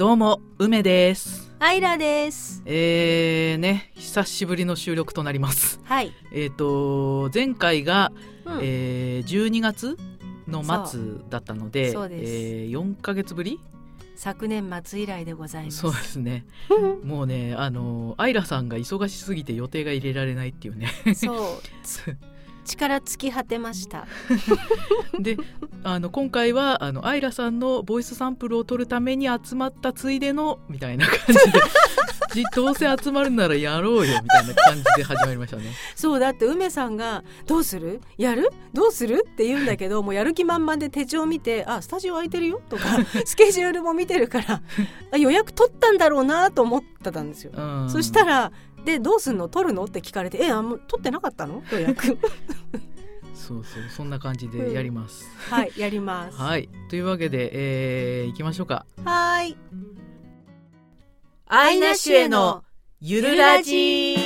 どうも梅です。アイラです。えーね久しぶりの収録となります。はい、えっ、と前回が、うん。えー、12月の末だったのでそうえー、4ヶ月ぶり？昨年末以来でございます。そうですね。もうねあのアイラさんが忙しすぎて予定が入れられないっていうね。そう 力尽き果てました であの今回はあのアイラさんのボイスサンプルを取るために集まったついでのみたいな感じで じどうせ集まるならやろうよみたいな感じで始まりましたね。そうだって梅さんが「どうする？やる？どうする?」って言うんだけどもうやる気満々で手帳見て「あスタジオ空いてるよ」とか スケジュールも見てるからあ予約取ったんだろうなと思ってたんですよ。うん、そしたら「でどうすんの？取るの?」って聞かれて「えあもう取ってなかったの？予約そうそうそんな感じでやります。はいやります。はいというわけで、えー、行きましょうか。はーいアイナシュへのゆるラジ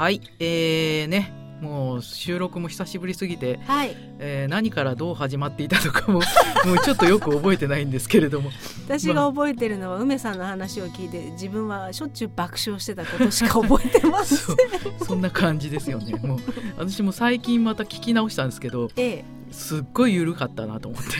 はい。えー、ね。もう収録も久しぶりすぎて、はい。えー何からどう始まっていたのかも もうちょっとよく覚えてないんですけれども。私が覚えてるのは梅さんの話を聞いて自分はしょっちゅう爆笑してたことしか覚えてませそんな感じですよね。もう私も最近また聞き直したんですけどええ。すっごい緩かったなと思って。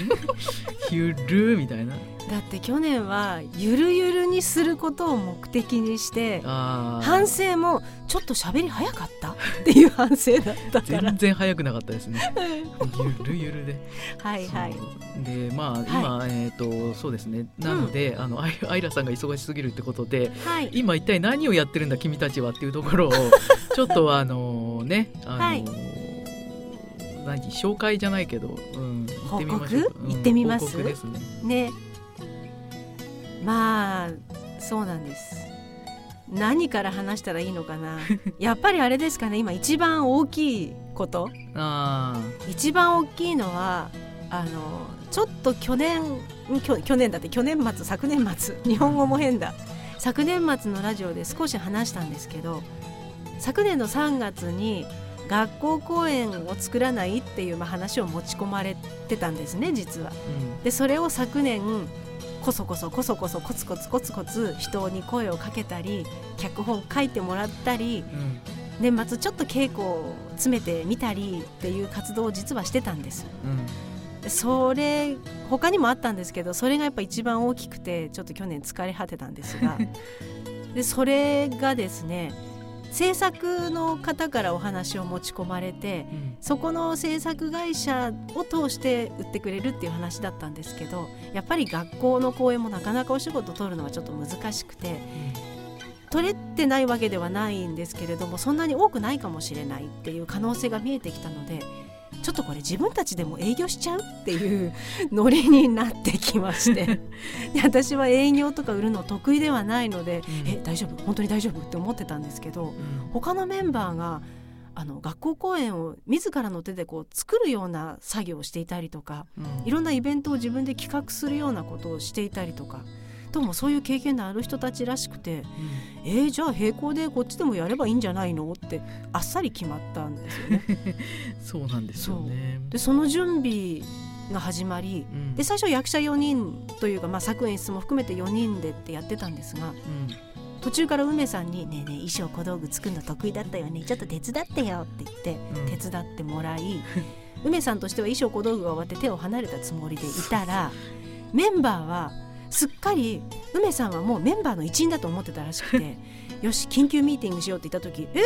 ゆるみたいなだって去年はゆるゆるにすることを目的にして反省もちょっと喋り早かったっていう反省だったから。全然早くなかったですね。ゆるゆるで。はいはい。でまあ今、えっ、とそうですね。なので、あのアイラさんが忙しすぎるってことではい。今一体何をやってるんだ君たちはっていうところを ちょっとあのねあの、はい。何紹介じゃないけど、うん、行ってみましょう。行ってみます？ねまあそうなんです。何から話したらいいのかな。やっぱりあれですかね。今一番大きいこと。あ一番大きいのはあのちょっと去年ん去去年だって去年末昨年末。日本語も変だ。昨年末のラジオで少し話したんですけど昨年の3月に学校公演を作らないっていうまあ話を持ち込まれてたんですね実は。でそれを昨年こそこそこそこそコツコツコツコツ人に声をかけたり脚本書いてもらったりうん。年末ちょっと稽古を詰めてみたりっていう活動を実はしてたんです。うん。でそれ他にもあったんですけどそれがやっぱ一番大きくてちょっと去年疲れ果てたんですが。でそれがですね制作の方からお話を持ち込まれてうん。そこの制作会社を通して売ってくれるっていう話だったんですけどやっぱり学校の公演もなかなかお仕事取るのはちょっと難しくて取れてないわけではないんですけれどもそんなに多くないかもしれないっていう可能性が見えてきたのでちょっとこれ自分たちでも営業しちゃうっていうノリになってきまして。で私は営業とか売るの得意ではないので、うん。え大丈夫？本当に大丈夫？って思ってたんですけどうん。他のメンバーがあの学校公演を自らの手でこう作るような作業をしていたりとかうん。いろんなイベントを自分で企画するようなことをしていたりとかどうもそういう経験のある人たちらしくてえー、じゃあ並行でこっちでもやればいいんじゃないのってあっさり決まったんですよね。そうなんですよね。でその準備が始まりうん。で最初役者4人というか、まあ、作演出も含めて4人でってやってたんですがうん。途中から梅さんに「ねえねえ衣装小道具作るの得意だったよね。ちょっと手伝ってよ」って言ってうん。手伝ってもらい 梅さんとしては衣装小道具が終わって手を離れたつもりでいたらメンバーはすっかり梅さんはもうメンバーの一員だと思ってたらしくて「よし緊急ミーティングしよう」って言った時「え？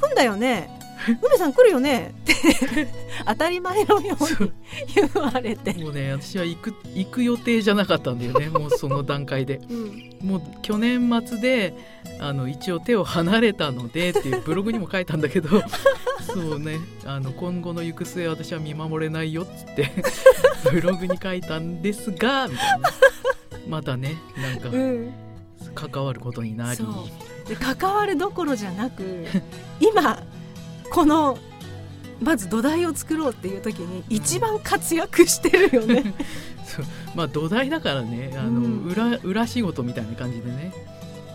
来んだよね？梅さん来るよね」って当たり前のように言われて。もうね私は行く行く予定じゃなかったんだよね。もうその段階で。うん。もう去年末であの一応手を離れたのでっていうブログにも書いたんだけど。そうね。あの今後の行く末私は見守れないよっつって ブログに書いたんですがみたいな。またねなんかうん。関わることになり。そう。で関わるどころじゃなく今このまず土台を作ろうっていう時に一番活躍してるよね。まあ土台だからねあの、うん。裏裏仕事みたいな感じでね、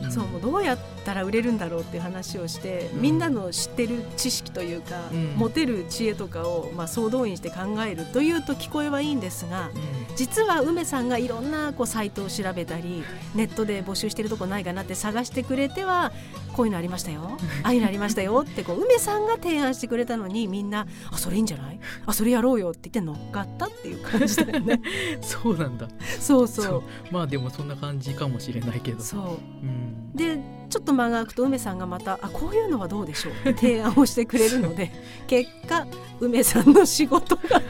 ん。そうもうどうやったら売れるんだろうっていう話をして、うん。みんなの知ってる知識というか、うん。持てる知恵とかを、まあ、総動員して考えるというと聞こえはいいんですがうん。実は梅さんがいろんなこうサイトを調べたりネットで募集してるとこないかなって探してくれてはこういうのありましたよ。ああいうのありましたよってこう梅さんが提案してくれたのにみんな「あそれいいんじゃない？あそれやろうよ」って言って乗っかったっていう感じだよね。そうなんだ。そうそう。そう。まあでもそんな感じかもしれないけど。そう。うん、でちょっと間が空くと梅さんがまたあこういうのはどうでしょう？っ て提案をしてくれるので 結果梅さんの仕事が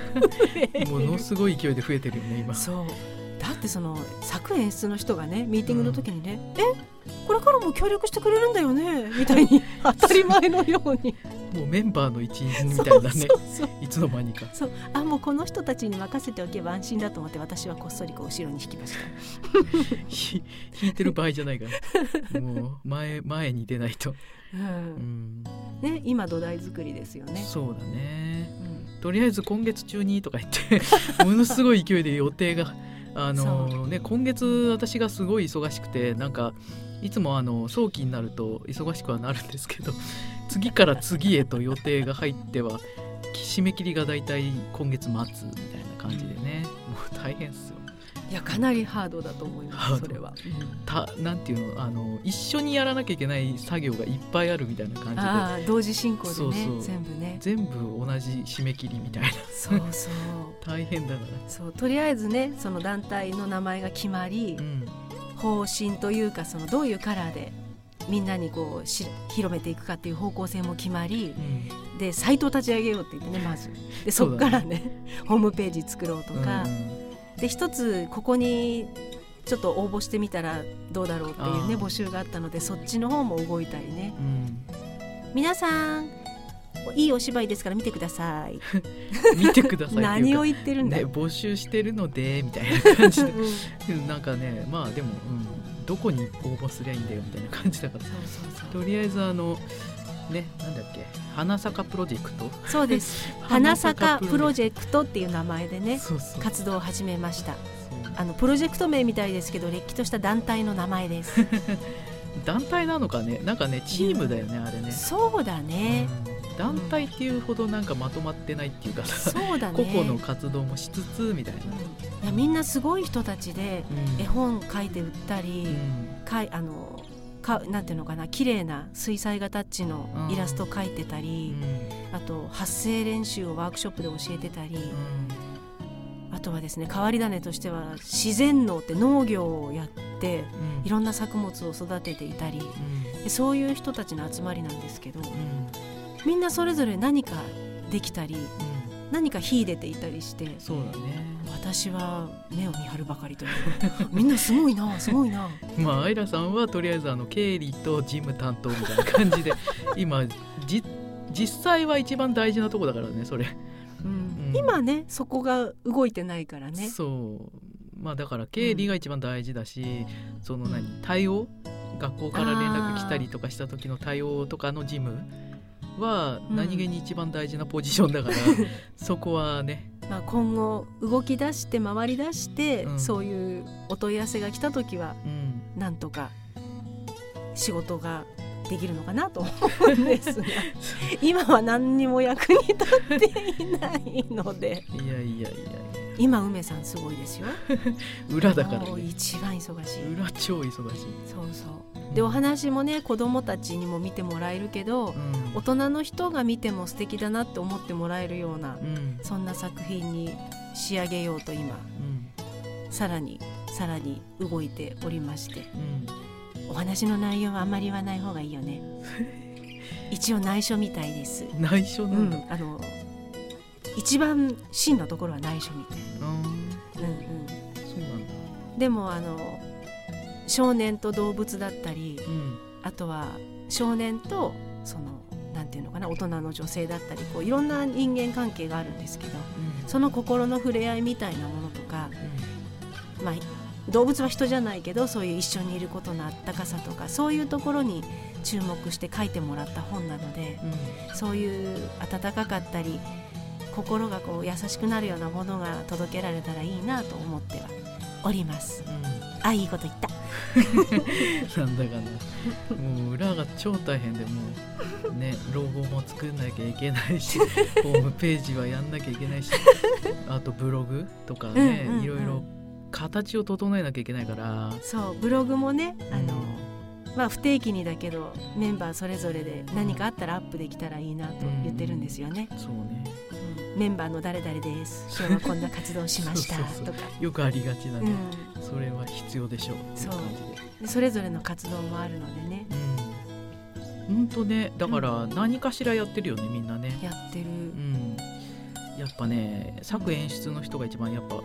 ものすごい勢いで増えてるよね今。そう。だってその作演出の人がねミーティングの時にね「え？これからも協力してくれるんだよね」みたいに 当たり前のように。もうメンバーの一員みそたいうなねいつの間にか。そう。あもうこの人たちに任せておけば安心だと思って私はこっそりこう後ろに引きました。ひ引いてる場合じゃないからもう前前に出ないと、ううん。ん、ね、今土台作りですよね。そうだね。うん。とりあえず今月中にとか言って ものすごい勢いで予定があのね今月私がすごい忙しくてなんかいつもあの早期になると忙しくはなるんですけど 次から次へと予定が入っては締め切りがだいたい今月末みたいな感じでねもう大変っすよ。いやかなりハードだと思いますそれは。たなんていうのあの一緒にやらなきゃいけない作業がいっぱいあるみたいな感じで。同時進行でねそうそう。全部ね。全部同じ締め切りみたいな。そうそう。大変だかそうとりあえずねその団体の名前が決まりら。うん方針というかそのどういうカラーでみんなにこうし広めていくかっていう方向性も決まりうん。でサイトを立ち上げようって言ってね まず。でそこからね ホームページ作ろうとか、で一つここにちょっと応募してみたらどうだろうっていうね募集があったのでそっちの方も動いたりね。うん。皆さんいいお芝居ですから見てください。見てください何を言ってるんだ。ね、よ、募集してるのでみたいな感じで。うん。うんなんかねまあでも、うん、どこに応募すりゃいいんだよみたいな感じだから。そうそうそう。とりあえずあのねなんだっけ花坂プロジェクト。そうです。花坂プロジェェクトっていう名前でね活動を始めました。あのプロジェクト名みたいですけどれっきとした団体の名前です。団体なのかね？なんかねチームだよねあれね、そうだね、うん団体っていうほどなんかまとまってないっていうかさ、そうだね。個々の活動もしつつみたいな、うん。いやみんなすごい人たちでうん。絵本書いて売ったり、うん。かいあのかなんていうのかな綺麗な水彩画タッチのイラスト描いてたうり、ん。あと発声練習をワークショップで教えてたり、うん。あとはですね変わり種としては自然農って農業をやってうん。いろんな作物を育てていたりでそういう人たちの集まりなんですけどみんなそれぞれ何かできたりうん。何か秀でていたりしてそうだね。私は目を見張るばかりという。か みんなすごいなすごいな。まあアイラさんはとりあえずあの経理と事務担当みたいな感じで 今じ実際は一番大事なとこだからねそれ、うん。うん。今ねそこが動いてないからね。そう。まあだから経理が一番大事だし、その何対応？学校から連絡来たりとかした時の対応とかの事務はうん何気に一番大事なポジションだから、そこはね。まあ、今後動き出して回り出して、うん。そういうお問い合わせが来た時はうん。なんとか仕事ができるのかなと思うんですが。今は何にも役に立っていないので。いやいやいや今梅さんすごいですよ。裏だからね。一番忙しい。裏超忙しい、そうそう。でお話もね子供たちにも見てもらえるけどうん。大人の人が見ても素敵だなって思ってもらえるようなうん。そんな作品に仕上げようと今うん。さらにさらに動いておりまして。うん。お話の内容はあんまり言わない方がいいよね。一応内緒みたいです、内緒うなんだ、ん、あの一番真のところは内緒みたいうん、うんうん、そうなんだ。でもあの少年と動物だったりうん。あとは少年とそのなんていうのかな大人の女性だったりこういろんな人間関係があるんですけどうん。その心の触れ合いみたいなものとか、まあ、動物は人じゃないけどそういう一緒にいることのあったかさとかそういうところに注目して書いてもらった本なのでそういう温かかったり心がこう優しくなるようなものが届けられたらいいなと思ってはおります。あいいこと言った。なんだかなもう裏が超大変でもうねロゴも作んなきゃいけないし ホームページはやんなきゃいけないしあとブログとかね、うんうんうんいろいろ形を整えなきゃいけないからそうブログもねあの、うんまあ、不定期にだけどメンバーそれぞれで何かあったらアップできたらいいなと言ってるんですよね。そうねうんメンバーの誰々です。今日はこんな活動しました。とか。よくありがちなんで、うん。それは必要でしょう。っていう感じで。でそれぞれの活動もあるのでね。うん、ほんとね。だから何かしらやってるよねみんなね。やってる、うん、やっぱね作演出の人が一番やっぱ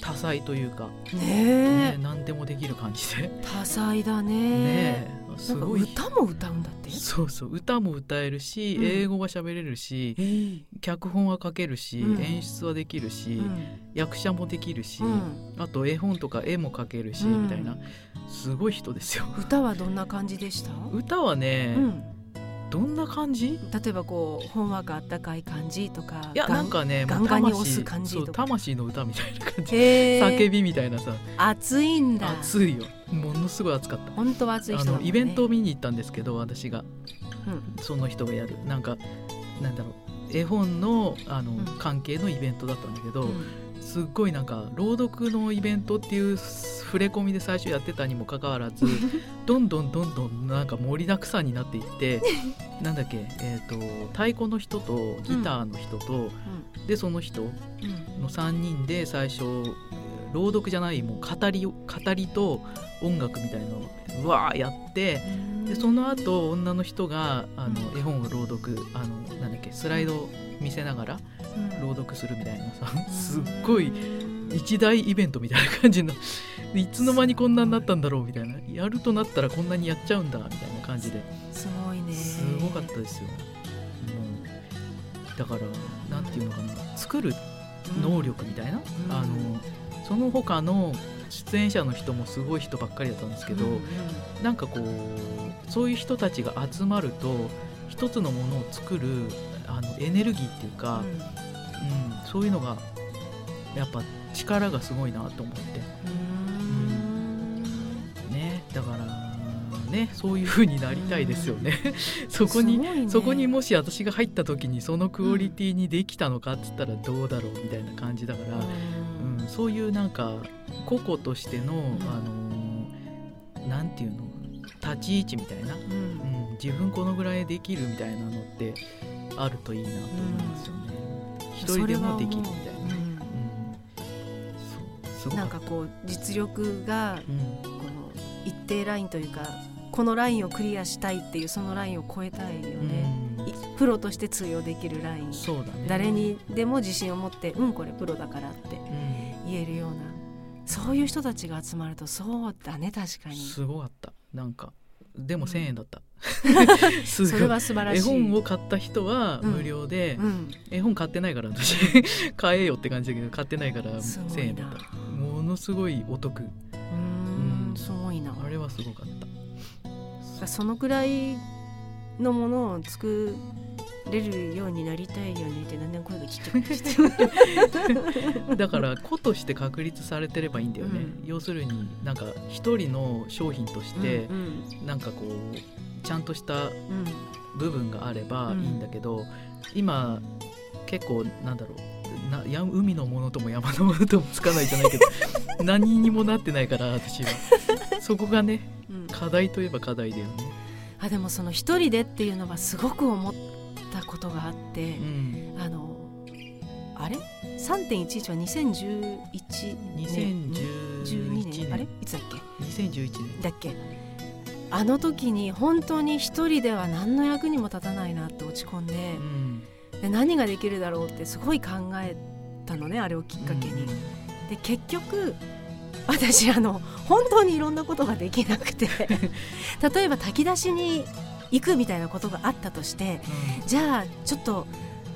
多彩というか、ねねえ、何でもできる感じで、多彩だね。ねえすごい歌も歌うんだって？そうそう歌も歌えるし、うん。英語は喋れるし脚本は書けるし、うん。演出はできるし、うん。役者もできるし、うん。あと絵本とか絵も描けるし、うん。みたいな。すごい人ですよ。歌はどんな感じでした、歌はね、うん、どんな感じ？例えばこうほんわかあったかい感じとかいやなんかねガンガンに魂押す感じとか。魂の歌みたいな感じ。へー。叫びみたいなさ。熱いんだ。熱いよものすごい熱かった。本当は熱いあ人ね。のイベントを見に行ったんですけど私が。うん。その人がやる。なんかなんだろう。絵本のあの、うん。関係のイベントだったんだけど、うん。すっごいなんか朗読のイベントっていう触れ込みで最初やってたにもかかわらず どんどんどんどんなんか盛りだくさんになっていって なんだっけ、えー、と太鼓の人とギターの人と、でその人うん。の3人で最初朗読じゃないもう語りを語りと音楽みたいなのをうわーやってうん。でその後女の人があのうん。絵本を朗読あのなんだっけスライドを見せながらうん。朗読するみたいなさすっごい一大イベントみたいな感じのいつの間にこんなになったんだろうみたいなやるとなったらこんなにやっちゃうんだみたいな感じですごいね。すごかったですよ。うん。だからなんていうのかな作る能力みたいな、ん。あのその他の出演者の人もすごい人ばっかりだったんですけど、うんうん。なんかこうそういう人たちが集まると一つのものを作るあのエネルギーっていうか、うん。そういうのがやっぱ力がすごいなと思って。うん。ね。だからねそういう風になりたいですよね。そこにね。そこにもし私が入った時にそのクオリティにできたのかっつったらどうだろうみたいな感じだから、うんうん、そういうなんか個々としての、ん。あのーなんていうの？立ち位置みたいな、うん。うん、自分このぐらいできるみたいなのってあるといいなと思いますよね。一人でもできるみたいな。うん。なんかこう実力がうん。この一定ラインというかこのラインをクリアしたいっていうそのラインを超えたいよね、プロとして通用できるライン。そうだね。誰にでも自信を持ってうんこれプロだからって。うん言えるようなそういう人たちが集まるとそうだね確かに。すごかった。なんかでも1000円だった。それは素晴らしい。絵本を買った人はうん。無料で、うん。絵本買ってないから私。買えよって感じだけど買ってないから1000すごいな。円だった。ものすごいお得。うんすごいな。あれはすごかった。そのくらいのものを作れるようになりたいよねってだんだん声がちっちゃくなって だから個として確立されてればいいんだよね、うん。要するになんか一人の商品としてうんなんかこうちゃんとしたうん部分があればうん。いいんだけど、今結構なんだろうなや海のものとも山のものともつかないじゃないけど 何にもなってないから私は。そこがねうん。課題といえば課題だよね。あでもその一人でっていうのはすごく思ったことがあってう、ん。あのあれ？3.11は2011年2011 12年あれ？いつだっけ？2011年だっけ？あの時に本当に一人では何の役にも立たないなって落ち込んでうん。で何ができるだろうってすごい考えたのねあれをきっかけに。で結局私あの本当にいろんなことができなくて。例えば炊き出しに行くみたいなことがあったとしてじゃあちょっと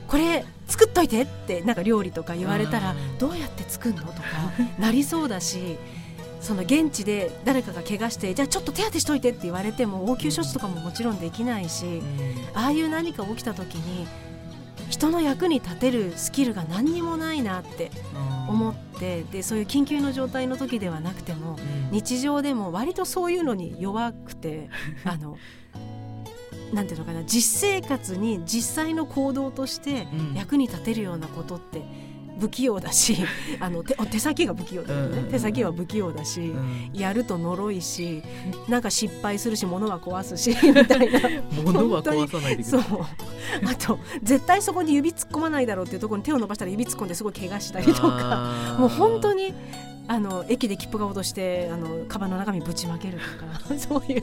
これ作っといてってなんか料理とか言われたらうん。どうやって作るのとかなりそうだしその現地で誰かが怪我してじゃあちょっと手当てしといてって言われても応急処置とかももちろんできないし、ああいう何か起きた時に人の役に立てるスキルが何にもないなって思ってでそういう緊急の状態の時ではなくても日常でも割とそういうのに弱くてあのなんていうのかな実生活に実際の行動として役に立てるようなことって不器用だし あの手手先が不器用だよね、手先は不器用だし、うん、やると呪いしなんか失敗するし物は壊すし みたいな。物は壊さないでそう。あと絶対そこに指突っ込まないだろうっていうところに手を伸ばしたら指突っ込んですごい怪我したりとか。もう本当にあの駅で切符が落としてあのカバンの中身ぶちまけるとか。そういう。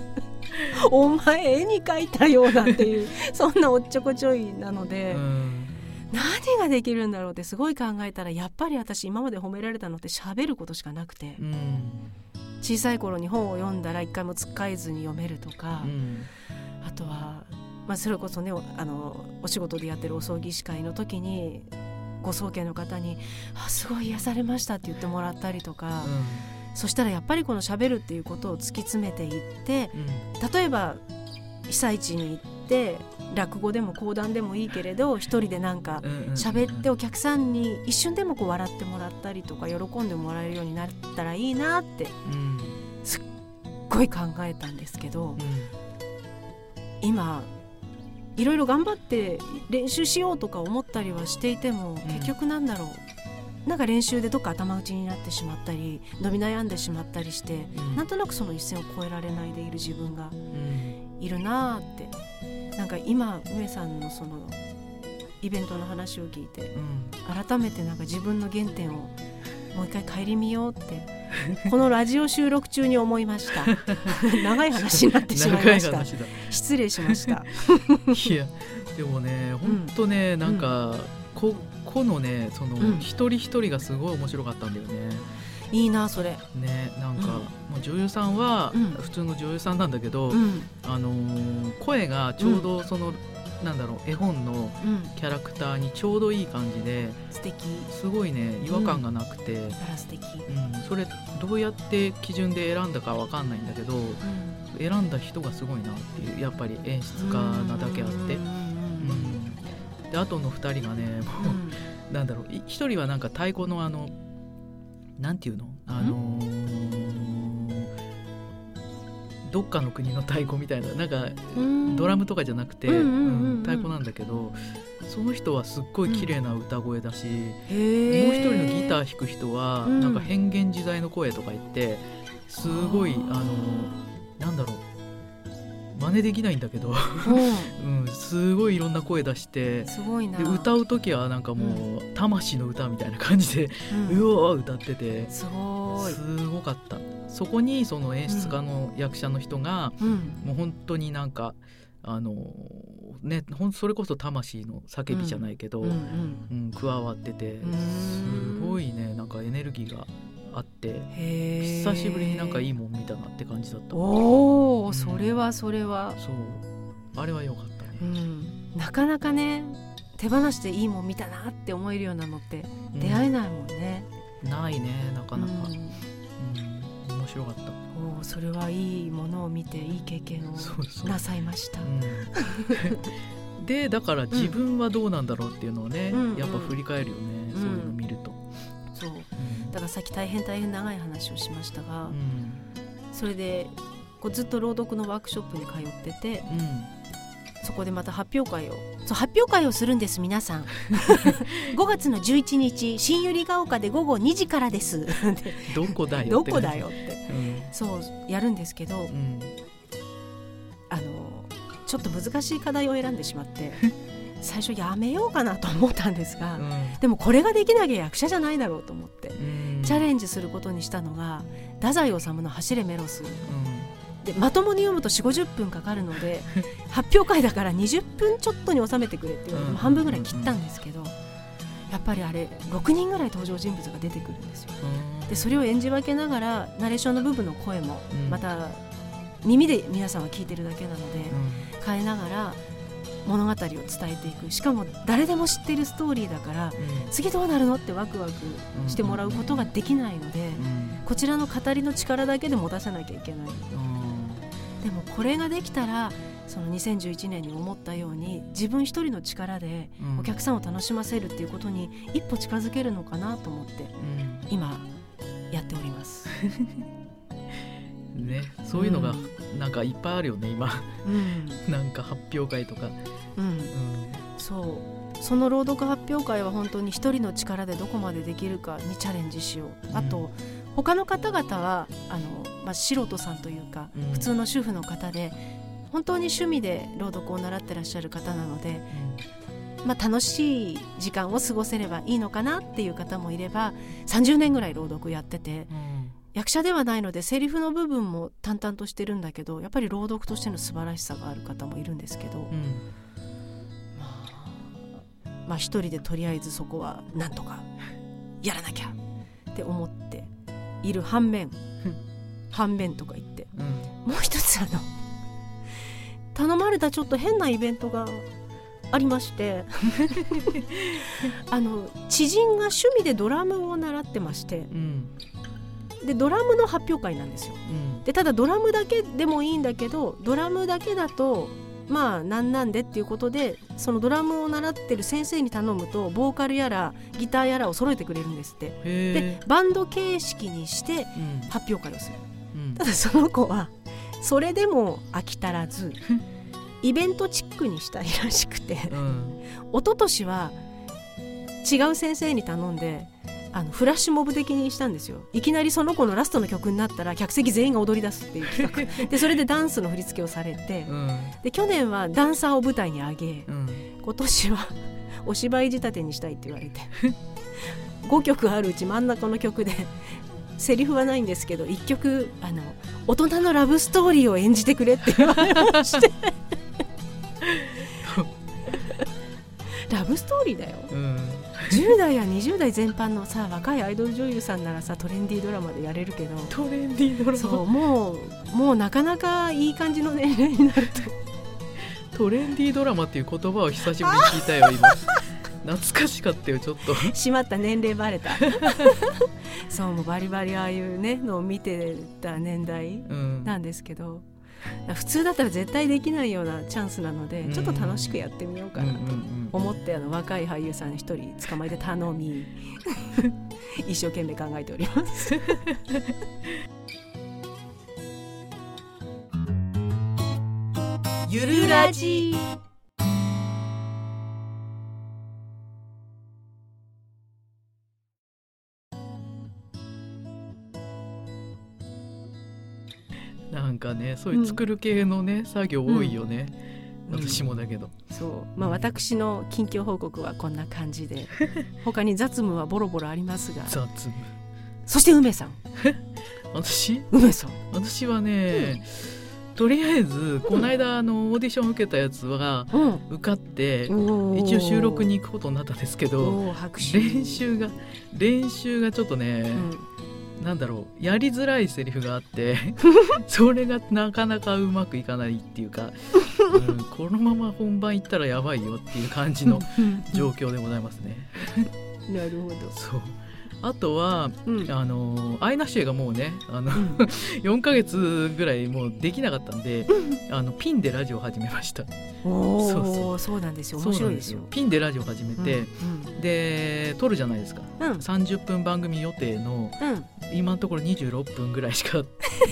お前絵に描いたようなっていう そんなおっちょこちょいなので。うん。何ができるんだろうってすごい考えたらやっぱり私今まで褒められたのって喋ることしかなくて、うん、小さい頃に本を読んだら一回もつっかえずに読めるとか、うん、あとは、まあ、それこそねあのお仕事でやってるお葬儀司会の時にご葬家の方に「あすごい癒されました」って言ってもらったりとか。うん。そしたらやっぱりこのしゃべるっていうことを突き詰めていって、例えば被災地に行って落語でも講談でもいいけれど一人でなんか喋ってお客さんに一瞬でもこう笑ってもらったりとか喜んでもらえるようになったらいいなってすっごい考えたんですけど、今いろいろ頑張って練習しようとか思ったりはしていても結局なんだろう。なんか練習でどっか頭打ちになってしまったり伸び悩んでしまったりして、うん、なんとなくその一線を越えられないでいる自分がいるなって。なんか今梅さんのそのイベントの話を聞いて、うん、改めてなんか自分の原点をもう一回顧みようってこのラジオ収録中に思いました。長い話になってしまいました。失礼しました。いやでもね本当ね、うん、なんか、ここのねその、うん、一人一人がすごい面白かったんだよね。いいなそれ。ねなんか、もう女優さんは普通の女優さんなんだけど、あのー、声がちょうどその、なんだろう絵本のキャラクターにちょうどいい感じで、素敵。すごいね違和感がなくて、あら素敵、うん、それどうやって基準で選んだかわかんないんだけど、選んだ人がすごいなっていうやっぱり演出家なだけあって、うんであとの2人がねもう、なんだろう1人はなんか太鼓のあのなんていうの？あのー、どっかの国の太鼓みたいななんかドラムとかじゃなくて、太鼓なんだけどその人はすっごい綺麗な歌声だし、うん、もう一人のギター弾く人は、なんか変幻自在の声とか言ってすごいあのー、なんだろう真似できないんだけど、うん、すごいいろんな声出して。すごいな。で歌う時はなんかもう、魂の歌みたいな感じで、うん、うわ歌ってて。すごい。すごかった。そこにその演出家の役者の人が、うん、もう本当になんかあのねほんそれこそ魂の叫びじゃないけど、うん、うん、加わっててすごいねなんかエネルギーがあって久しぶりになんかいいもん見たなって感じだった。おそれはそれは。そう。あれは良かったね、うん、なかなかね手放していいもん見たなって思えるようなのって出会えないもんね、うん、ないねなかなか、うん。面白かった。おそれはいいものを見ていい経験をなさいました。でだから自分はどうなんだろうっていうのをね、やっぱ振り返るよね、そういうの見ると。そう、だからさっき大変大変長い話をしましたが、うん、それでこうずっと朗読のワークショップに通ってて、うん、そこでまた発表会をそう発表会をするんです皆さん。5月の11日新百合ヶ丘で午後2時からです。どこだよどこだよって、うん、そうやるんですけど、あのちょっと難しい課題を選んでしまって 最初やめようかなと思ったんですが、うん、でもこれができなきゃ役者じゃないだろうと思って、チャレンジすることにしたのが太宰治の「走れメロス」でまともに読むと4 5 0分かかるので 発表会だから20分ちょっとに収めてくれって言われて半分ぐらい切ったんですけど、やっぱりあれ6人ぐらい登場人物が出てくるんですよ。でそれを演じ分けながらナレーションの部分の声もまた耳で皆さんは聞いてるだけなので、変えながら物語を伝えていく。しかも誰でも知ってるストーリーだから次どうなるのってワクワクしてもらうことができないので、こちらの語りの力だけで持たせなきゃいけない。でもこれができたらその2011年に思ったように自分一人の力でお客さんを楽しませるっていうことに一歩近づけるのかなと思って、今やっております。ね、そういうのがなんかいっぱいあるよね、今、うん、なんか発表会とか、うん、うん、そう。その朗読発表会は本当に一人の力でどこまでできるかにチャレンジしよう。あと、うん、他の方々はあの、まあ、素人さんというか、うん、普通の主婦の方で本当に趣味で朗読を習ってらっしゃる方なので、まあ、楽しい時間を過ごせればいいのかなっていう方もいれば30年ぐらい朗読やってて、役者ではないのでセリフの部分も淡々としてるんだけどやっぱり朗読としての素晴らしさがある方もいるんですけど、うん、まあ、まあ一人でとりあえずそこはなんとかやらなきゃって思っている反面反面とか言って、うん、もう一つあの頼まれたちょっと変なイベントがありまして あの知人が趣味でドラムを習ってまして、うん、でドラムの発表会なんですよ、うん、でただドラムだけでもいいんだけどドラムだけだとまあなんなんでっていうことでそのドラムを習ってる先生に頼むとボーカルやらギターやらを揃えてくれるんですって。でバンド形式にして発表会をする、うん、ただその子はそれでも飽き足らずイベントチックにしたいらしくて、うん、一昨年は違う先生に頼んであのフラッシュモブ的にしたんですよ。いきなりその子のラストの曲になったら客席全員が踊り出すっていう企画。でそれでダンスの振り付けをされて、うん、で去年はダンサーを舞台に上げ、うん、今年はお芝居仕立てにしたいって言われて。5曲あるうち真ん中の曲でセリフはないんですけど1曲あの大人のラブストーリーを演じてくれって言われまして ラブストーリーだよ、うん。10代や20代全般のさ若いアイドル女優さんならさトレンディードラマでやれるけど。トレンディードラマ。そうもうもうなかなかいい感じの年齢になると。トレンディードラマっていう言葉を久しぶりに聞いたよ今。懐かしかったよちょっと。しまった年齢バレた。そうもうバリバリああいうねのを見てた年代なんですけど、普通だったら絶対できないようなチャンスなので、ちょっと楽しくやってみようかなと思ってあの若い俳優さん一人捕まえて頼み 一生懸命考えております。ゆるラジなんかねそういう作る系のね、うん、作業多いよね、うん、私もだけど、そう。まあ私の近況報告はこんな感じで。他に雑務はボロボロありますが。雑務。そして梅さん。私？梅さん。私はね、とりあえずこの間あのオーディション受けたやつは受かって、一応収録に行くことになったんですけど練習が練習がちょっとね、なんだろうやりづらいセリフがあって それがなかなかうまくいかないっていうか、うん、このまま本番行ったらやばいよっていう感じの状況でございますね。なるほど。そうあとは、うん、あのアイナシエがもうねあの、うん、4か月ぐらいもうできなかったんで、うん、あのピンでラジオを始めました。そうそう。そうなんですよ。面白いですよ。ピンでラジオを始めて、で撮るじゃないですか、うん、30分番組予定の、今のところ26分ぐらいしか行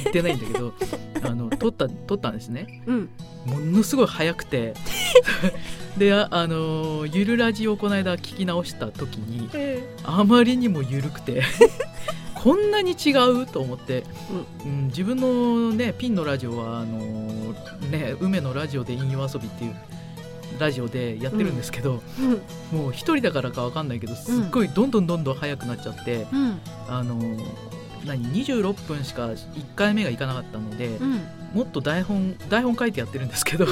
ってないんだけど あの撮った撮ったんですね、ものすごい早くて であ、あのゆるラジをこの間聞き直した時に、あまりにも緩くて こんなに違うと思って、うん、うん、自分の、ね、ピンのラジオはあのね、梅のラジオで引用遊びっていうラジオでやってるんですけど、うん、もう一人だからか分かんないけどすっごいどんどんどんどん速くなっちゃって、うん、あの何26分しか1回目がいかなかったので、うん、もっと台本台本書いてやってるんですけど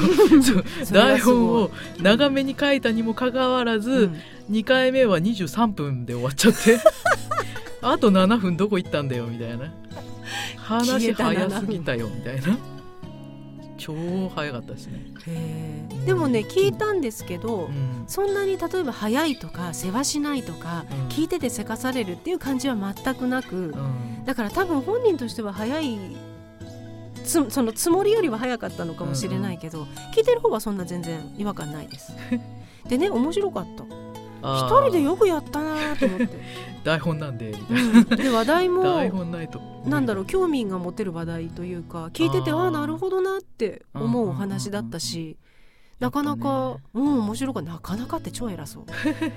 台本を長めに書いたにもかかわらず、うん、2回目は23分で終わっちゃって あと7分どこ行ったんだよみたいな。話早すぎたよみたいな。超早かったですね。でもね聞いたんですけど、うん。そんなに例えば早いとか世話しないとか、うん。聞いててせかされるっていう感じは全くなく、うん。だから多分本人としては早いつそのつもりよりは早かったのかもしれないけど、聞いてる方はそんな全然違和感ないです。でね面白かった。一人でよくやったなと思って、台本なんでみたいうん。で話題なも 台本ないと。なんだろうう興味が持てる話題というか聞いててああなるほどなって思うお話だったし、なかなか、うん面白かったなかなかって超偉そう。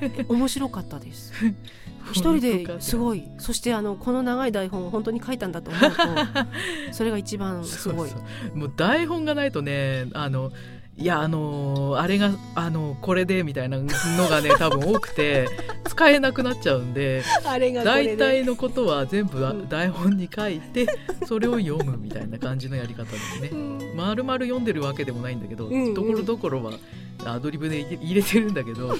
え 面白かったです。一人ですいごい。そしてあのこの長い台本を本当に書いたんだと思うと それが一番すごい。もう台本がないとねあのいやあのーあれがあのこれでみたいなのがね 多分多くて使えなくなっちゃうんであれが大体のことは全部うん。台本に書いてそれを読むみたいな感じのやり方ですね。丸々読んでるわけでもないんだけど、うんうん。ところどころはアドリブで入れてるんだけど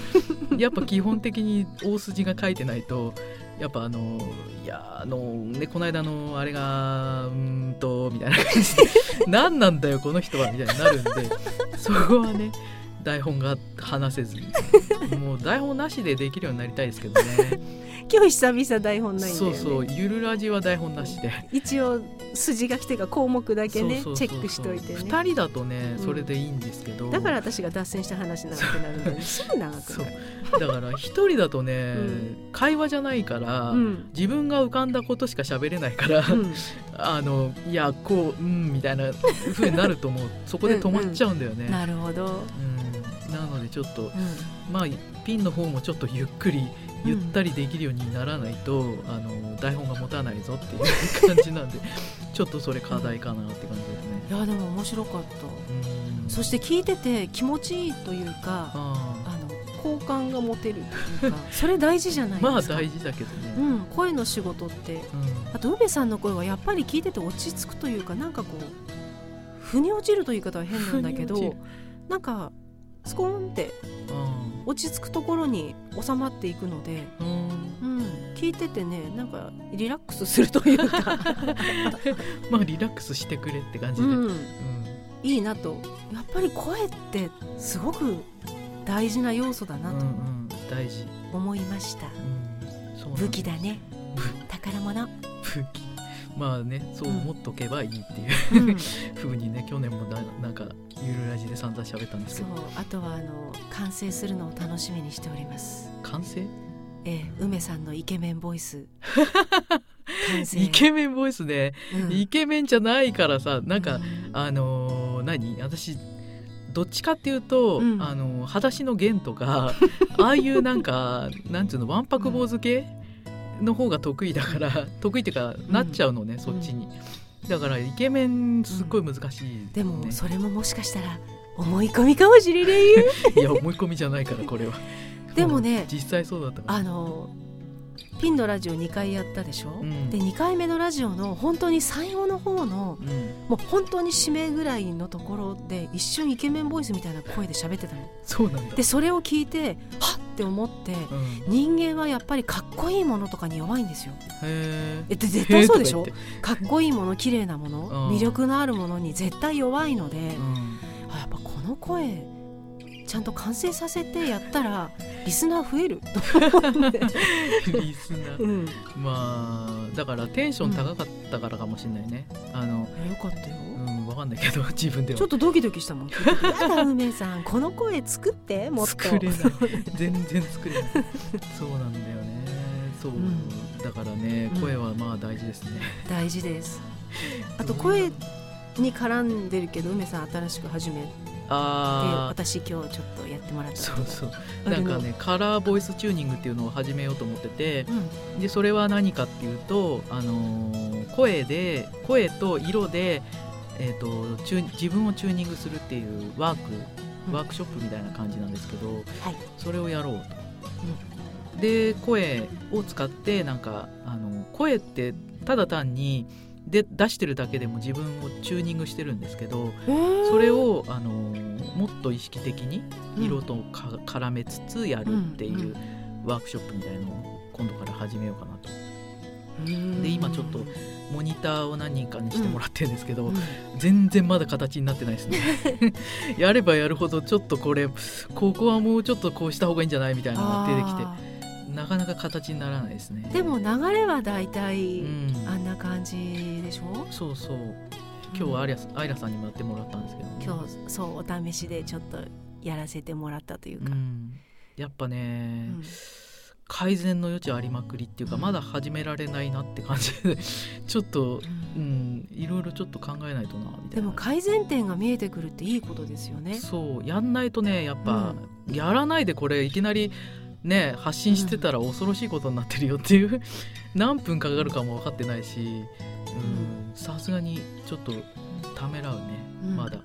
やっぱ基本的に大筋が書いてないとやっぱあのいやあのねこの間のあれがうーんとみたいな感じで 何なんだよこの人はみたいになるんでそこはね台本が話せずに。もう台本なしでできるようになりたいですけどね。今日久々台本ないんだよね。そうそう。ゆるラジは台本なしで。一応筋書きというか項目だけねチェックしといてね。2人だとねうん。それでいいんですけど、だから私が脱線した話長くなるのにすぐ長くなる。だから一人だとね、うん。会話じゃないから、うん。自分が浮かんだことしか喋れないから、うん。あのいやこううんみたいな風になるともう。そこで止まっちゃうんだよね。なるほど、うんなのでちょっとうまあピンの方もちょっとゆっくりゆったりできるようにならないと、あの台本が持たないぞっていう感じなんで ちょっとそれ課題かなって感じですね。ん、いやでも面白かった。うん。そして聞いてて気持ちいいというかああの好感が持てるというか それ大事じゃないーですか。まあ大事だけどうね。ん、声の仕事って。うん。あと梅さんの声はやっぱり聞いてて落ち着くというかなんかこう腑に落ちるという言い方は変なんだけどなんかスコーンって落ち着くところに収まっていくので、うん。うんうん、聞いててねなんかリラックスするというか、まあリラックスしてくれって感じで、うん、うん。いいなと。やっぱり声ってすごく大事な要素だなと思いました、うん、ん武器だね。宝物、武器まあねそう思っとけばいいっていう、うん、ふうにね去年もななんかゆるラジで散々喋ったんですけど。あとはあの完成するのを楽しみにしております。完成？ええ、梅さんのイケメンボイス。完成。イケメンボイスで、うん。イケメンじゃないからさなんか、うん。あのー何？私どっちかっていうと、うん。あのー裸足の弦とかああいうなんかなんつうのわんぱく坊主系の方が得意だから 得意っていうかなっちゃうのね、そっちに。だからイケメンすっごい難しい、ね。でもそれももしかしたら思い込みかもしれないよ。いや思い込みじゃないからこれは。でもね実際そうだったあのピンのラジオ2回やったでしょ、うん。で2回目のラジオの本当に最後の方のうん。もう本当に締めぐらいのところで一瞬イケメンボイスみたいな声で喋ってたの。そうなんだ。でそれを聞いてはっって思ってうん、人間はやっぱりかっこいいものとかに弱いんですよ。へえで絶対そうでしょ？かっこいいもの綺麗なものうん。魅力のあるものに絶対弱いので、か言ってあやっぱこの声ちゃんと完成させてやったらリスナー増える。と思って、うん、リスナー。うん、よまあだからテンション高かったからかもしれないね、あのかったよ、うんわかんないけど 自分では。ちょっとドキドキしたもん。やだ梅さん。この声作ってもっと。作れない。全然作れない。そうなんだよね。そう、ん。だからねうん。声はまあ大事ですね、大事です。あと声に絡んでるけど梅さん新しく始めてああ私今日ちょっとやってもらったそうそう。なんかねカラーボイスチューニングっていうのを始めようと思ってて。うん。でそれは何かっていうと、あのー声で声と色で、えー、とチュー自分をチューニングするっていうワークうん。ワークショップみたいな感じなんですけど、はい。それをやろうと。で声を使ってなんかあの声ってただ単にで出してるだけでも自分をチューニングしてるんですけどそれをあのもっと意識的に色とか絡めつつやるっていうんううワークショップみたいのを今度から始めようかなと。うんで今ちょっとモニターを何人かにしてもらってるんですけど、うん。全然まだ形になってないですね。やればやるほどちょっとこれここはもうちょっとこうした方がいいんじゃないみたいなのが出てきて。あなかなか形にならないですね。ーでも流れはだいたいうん。あんな感じでしょ、そうそう。今日はアイラアイラさんにもやってもらったんですけど、ね、今日そうお試しでちょっとやらせてもらったというか、うん、やっぱね、うん。改善の余地ありまくりっていうか、うん。まだ始められないなって感じで ちょっとううんんいろいろちょっと考えないとなみたいな。でも改善点が見えてくるっていいことですよね。そうやんないとねやっぱ、やらないでこれいきなりね発信してたら恐ろしいことになってるよっていう 何分かかるかも分かってないしうんさすがにちょっとためらうね、うん。まだ、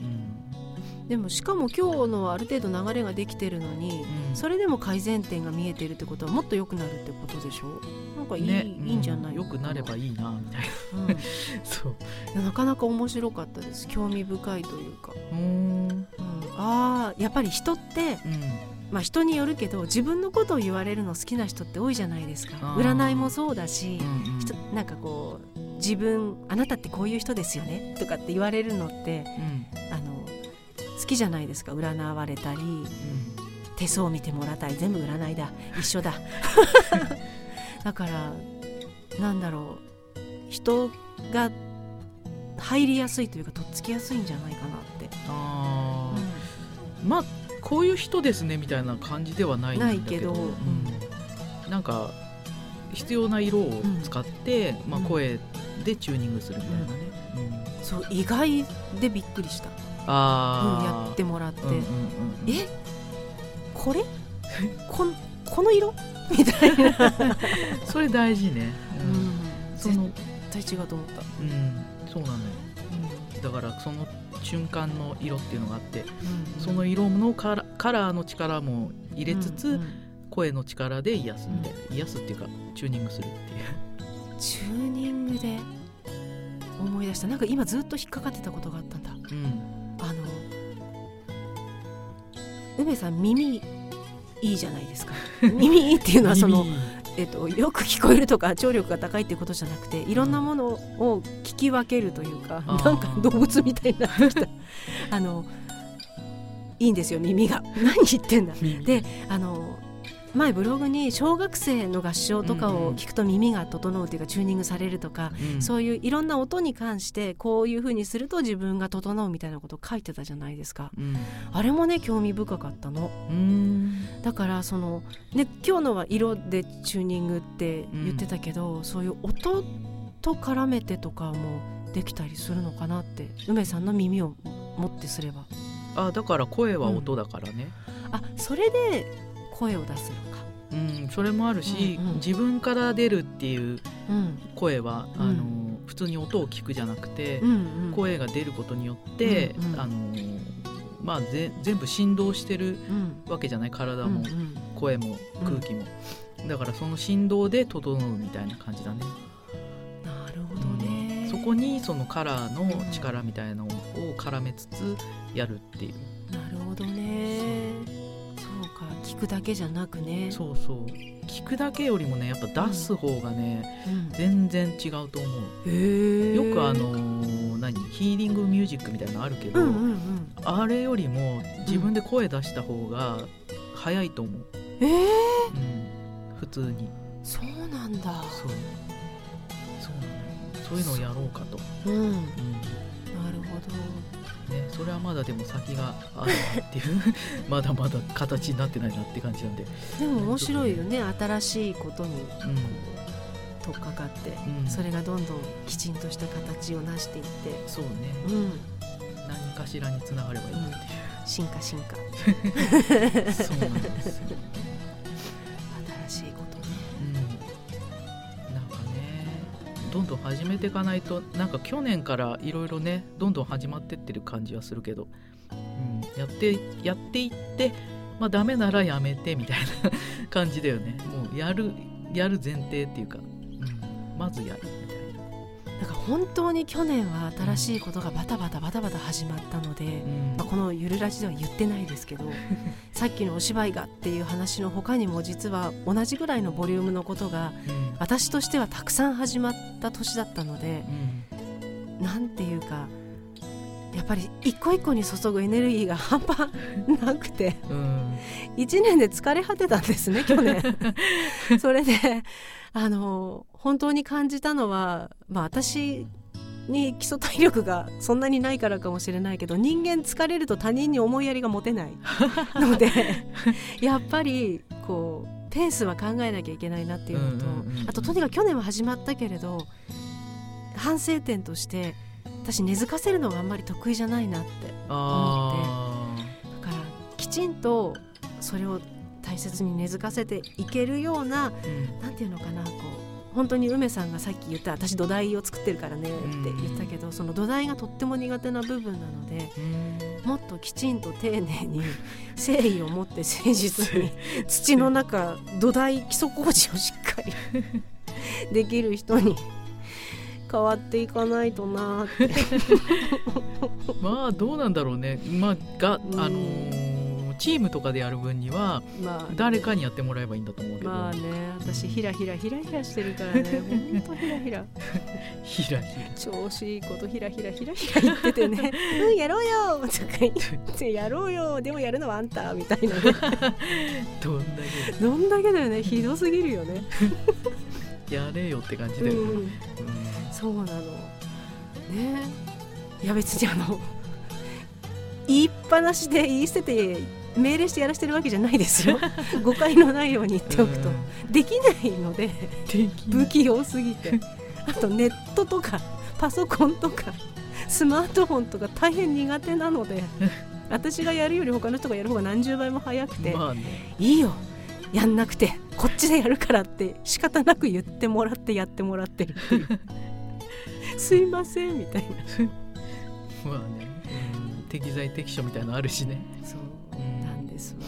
うん。でもしかも今日のはある程度流れができてるのに、うん。それでも改善点が見えてるってことはもっと良くなるってことでしょ？なんかいい,、ね。いいんじゃない？よくなればいい、なみたいな。うん。い そう。やなかなか面白かったです。興味深いというか、うーん。うん、あーやっぱり人って、うんまあ、人によるけど自分のことを言われるの好きな人って多いじゃないですか。占いもそうだし、うんうん。人なんかこう自分あなたってこういう人ですよねとかって言われるのってうん。あの好きじゃないですか。占われたり手相見てもらったり全部占いだ。一緒だ。だからなんだろう。人が入りやすいというかとっつきやすいんじゃないかなって、あー。まあこういう人ですねみたいな感じではないんだけど。ないけど。うん。なんか必要な色を使って、まあ、うん。声でチューニングするみたいなね、うん。そう意外でびっくりした、うん、ああやってもらって、うんうんうんえ？これ？こんこの色？みたいな、それ大事ね、ううんん、その絶対違うと思った、うん。そうなのよだからその瞬間の色っていうのがあってうんその色のカラカラーの力も入れつつ、うんうん声の力で癒すみたいな、癒すっていうかチューニングするっていう。チューニングで思い出した。なんか今ずっと引っかかってたことがあったんだ。うん。あの梅さん耳いいじゃないですか。耳いいっていうのはその、耳えっと、よく聞こえるとか聴力が高いっていうことじゃなくていろんなものを聞き分けるというか、あー。なんか動物みたいになってきた。あのいいんですよ耳が。何言ってんだ。耳。であの前ブログに小学生の合唱とかを聞くと耳が整うというかチューニングされるとか、うん。そういういろんな音に関してこういうふうにすると自分が整うみたいなことを書いてたじゃないですか。うん。あれもね興味深かったの。うん。だからその、ね、今日のは色でチューニングって言ってたけど、そういう音と絡めてとかもできたりするのかなって梅さんの耳を持ってすれば。あだから声は音だからね、あそれで声を出すのか。うんそれもあるし、うんうん。自分から出るっていううん。声は、うん。あの普通に音を聞くじゃなくて、うんうん。声が出ることによって、うんうん。あのまあぜ全部振動してるうん。わけじゃない体も、うんうん。声も空気も、だからその振動で整うみたいな感じだね、なるほどね、そこにそのカラーの力みたいなのを絡めつつやるっていう、なるほどね聞くだけじゃなくね。そうそう。聞くだけよりもねやっぱ出す方がね、うん。全然違うと思う。よくあのー何？ヒーリングミュージックみたいなのあるけど、うんうんうん。あれよりも自分で声出した方が早いと思う、え。ー、うん、普通に。そうなんだ。そう。そうなのよ。そういうのをやろうかと、うん。なるうんほね、それはまだでも先があるなっていう まだまだ形になってないなって感じなんで、どでも面白いよね新しいことにうん取っかかってうん、それがどんどんきちんとした形を成していって。そうね。うん。何かしらにつながればいいなって進化進化。いう、そうなんですよ、どんどん始めていかないとなんか去年からいろいろねどんどん始まってってる感じはするけど、うん、やってやっていってまあダメならやめてみたいな感じだよね。もうやるやる前提っていうか、うん、まずやる。なだから本当に去年は新しいことがバタバタバタバタ始まったので、うん。まあ、この「ゆるラジ」では言ってないですけど さっきのお芝居がっていう話の他にも実は同じぐらいのボリュームのことがうん。私としてはたくさん始まった年だったのでうん。なんていうかやっぱり一個一個に注ぐエネルギーが半端なくて。うん。1年で疲れ果てたんですね去年。それであの本当に感じたのは、まあ、私に基礎体力がそんなにないからかもしれないけど人間疲れると他人に思いやりが持てないので やっぱりこうペースは考えなきゃいけないなっていうのと、あととにかく去年は始まったけれど反省点として私根付かせるのがあんまり得意じゃないなってあだからきちんとそれを大切に根付かせていけるようなーうん。なんていうのかなこう本当に梅さんがさっき言った私土台を作ってるからねって言ったけど、その土台がとっても苦手な部分なのでうん。もっときちんと丁寧に誠意を持って誠実に土の中土台基礎工事をしっかり できる人に変わっていかないとな まあどうなんだろうね。まあがうんあのーチームとかでやる分にはまあ誰かにやってもらえばいいんだと思うけど、まあね。私ひらひらひらひらしてるからね。ほんとひらひらひらひら調子いいことひらひらひらひら言っててね「うんやろうよ」とか言って「やろうよでもやるのはあんた」みたいなね。どんだどんだけだよね。ひどすぎるよね、けやれよって感じうだよね、ん、うんそうなの。ね。いや別にあの 言いっぱなしで言い捨てて命令してやらせてるわけじゃないですよ。誤解のないように言っておくと。うん。できないので不器用すぎて。あとネットとかパソコンとかスマートフォンとか大変苦手なので 私がやるより他の人がやる方が何十倍も早くて、まあね。いいよ。やんなくてこっちでやるからって仕方なく言ってもらってやってもらってるっていうすいませんみたいな。まあね、うん適材適所みたいなのあるしね、そううん。なんですわ。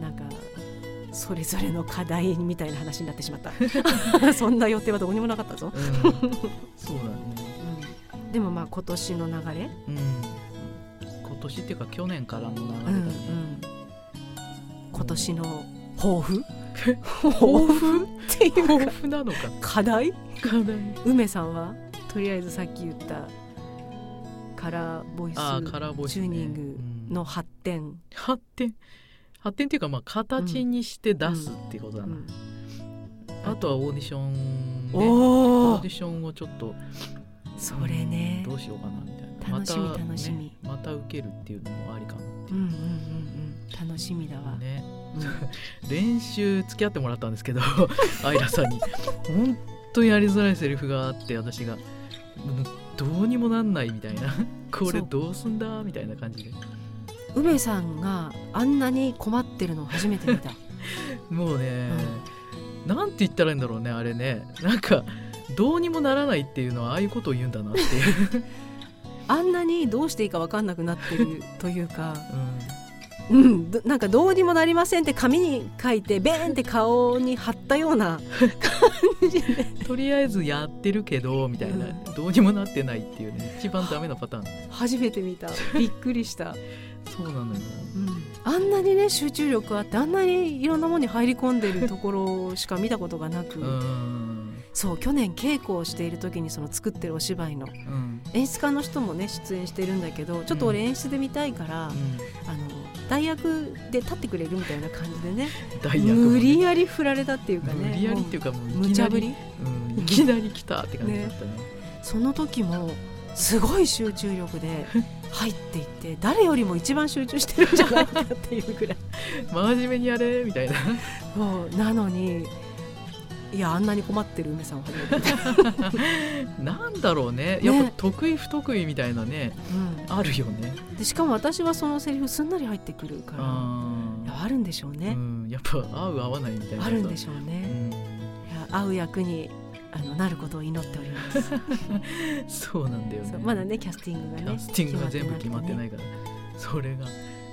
なんかそれぞれの課題みたいな話になってしまった。そんな予定はどこにもなかったぞ、うん、そうだね。うん。でもまあ今年の流れ？うん。今年っていうか去年からの流れだうんね、今年の抱負？抱負？っていう豊か富なのか。課題？課題。梅さんは？とりあえずさっき言ったカラーボイスチューニングの発展、発展？発展っていうかまあ形にして出すっていうことだな、うん。あとはオーディションでオーディションをちょっとそれね。うんどうしようかなみたいな。楽しみまた楽しみ。ねまた受けるっていうのもありかなってう。んうんうんうん。楽しみだわ、ね。うん。練習付き合ってもらったんですけどアイラさんに。本当にやりづらいセリフがあって私が。うんどうにもなんないみたいな。これどうすんだみたいな感じで。梅さんがあんなに困ってるのを初めて見た。もうね、なんて言ったらいいんだろうねあれね。なんかどうにもならないっていうのはああいうことを言うんだなっていう、あんなにどうしていいか分かんなくなってるというか。うんうん、どなんかどうにもなりませんって紙に書いてベーンって顔に貼ったような 感じで。とりあえずやってるけどみたいな、うんどうにもなってないっていうね。一番ダメなパターン。初めて見た。びっくりした、そうなのよ。うん、あんなにね集中力あってあんなにいろんなものに入り込んでるところしか見たことがなく、うんそう去年稽古をしている時にその作ってるお芝居の。うん。演出家の人もね出演してるんだけどちょっと俺演出で見たいから、あの代役で立ってくれるみたいな感じでね ね。無理やり振られたっていうかね無理やりっていうかもう無茶ぶり？うん、いきなり来たって感じだったね。その時もすごい集中力で入っていって 誰よりも一番集中してるんじゃないかっていうぐらい。真面目にやれみたいな。もうなのにいやあんなに困ってる梅さんは初めて なんだろうね。ねやっぱ得意不得意みたいなねうん。あるよね。でしかも私はそのセリフすんなり入ってくるからああるんでしょうーね、うん、やっぱ合う合わないみたいな。あるんでしょううね、ん。いや合う役にあのなることを祈っております。そうなんだよね。まだねキャスティングがねキャスティングが全部決まってないいから、それが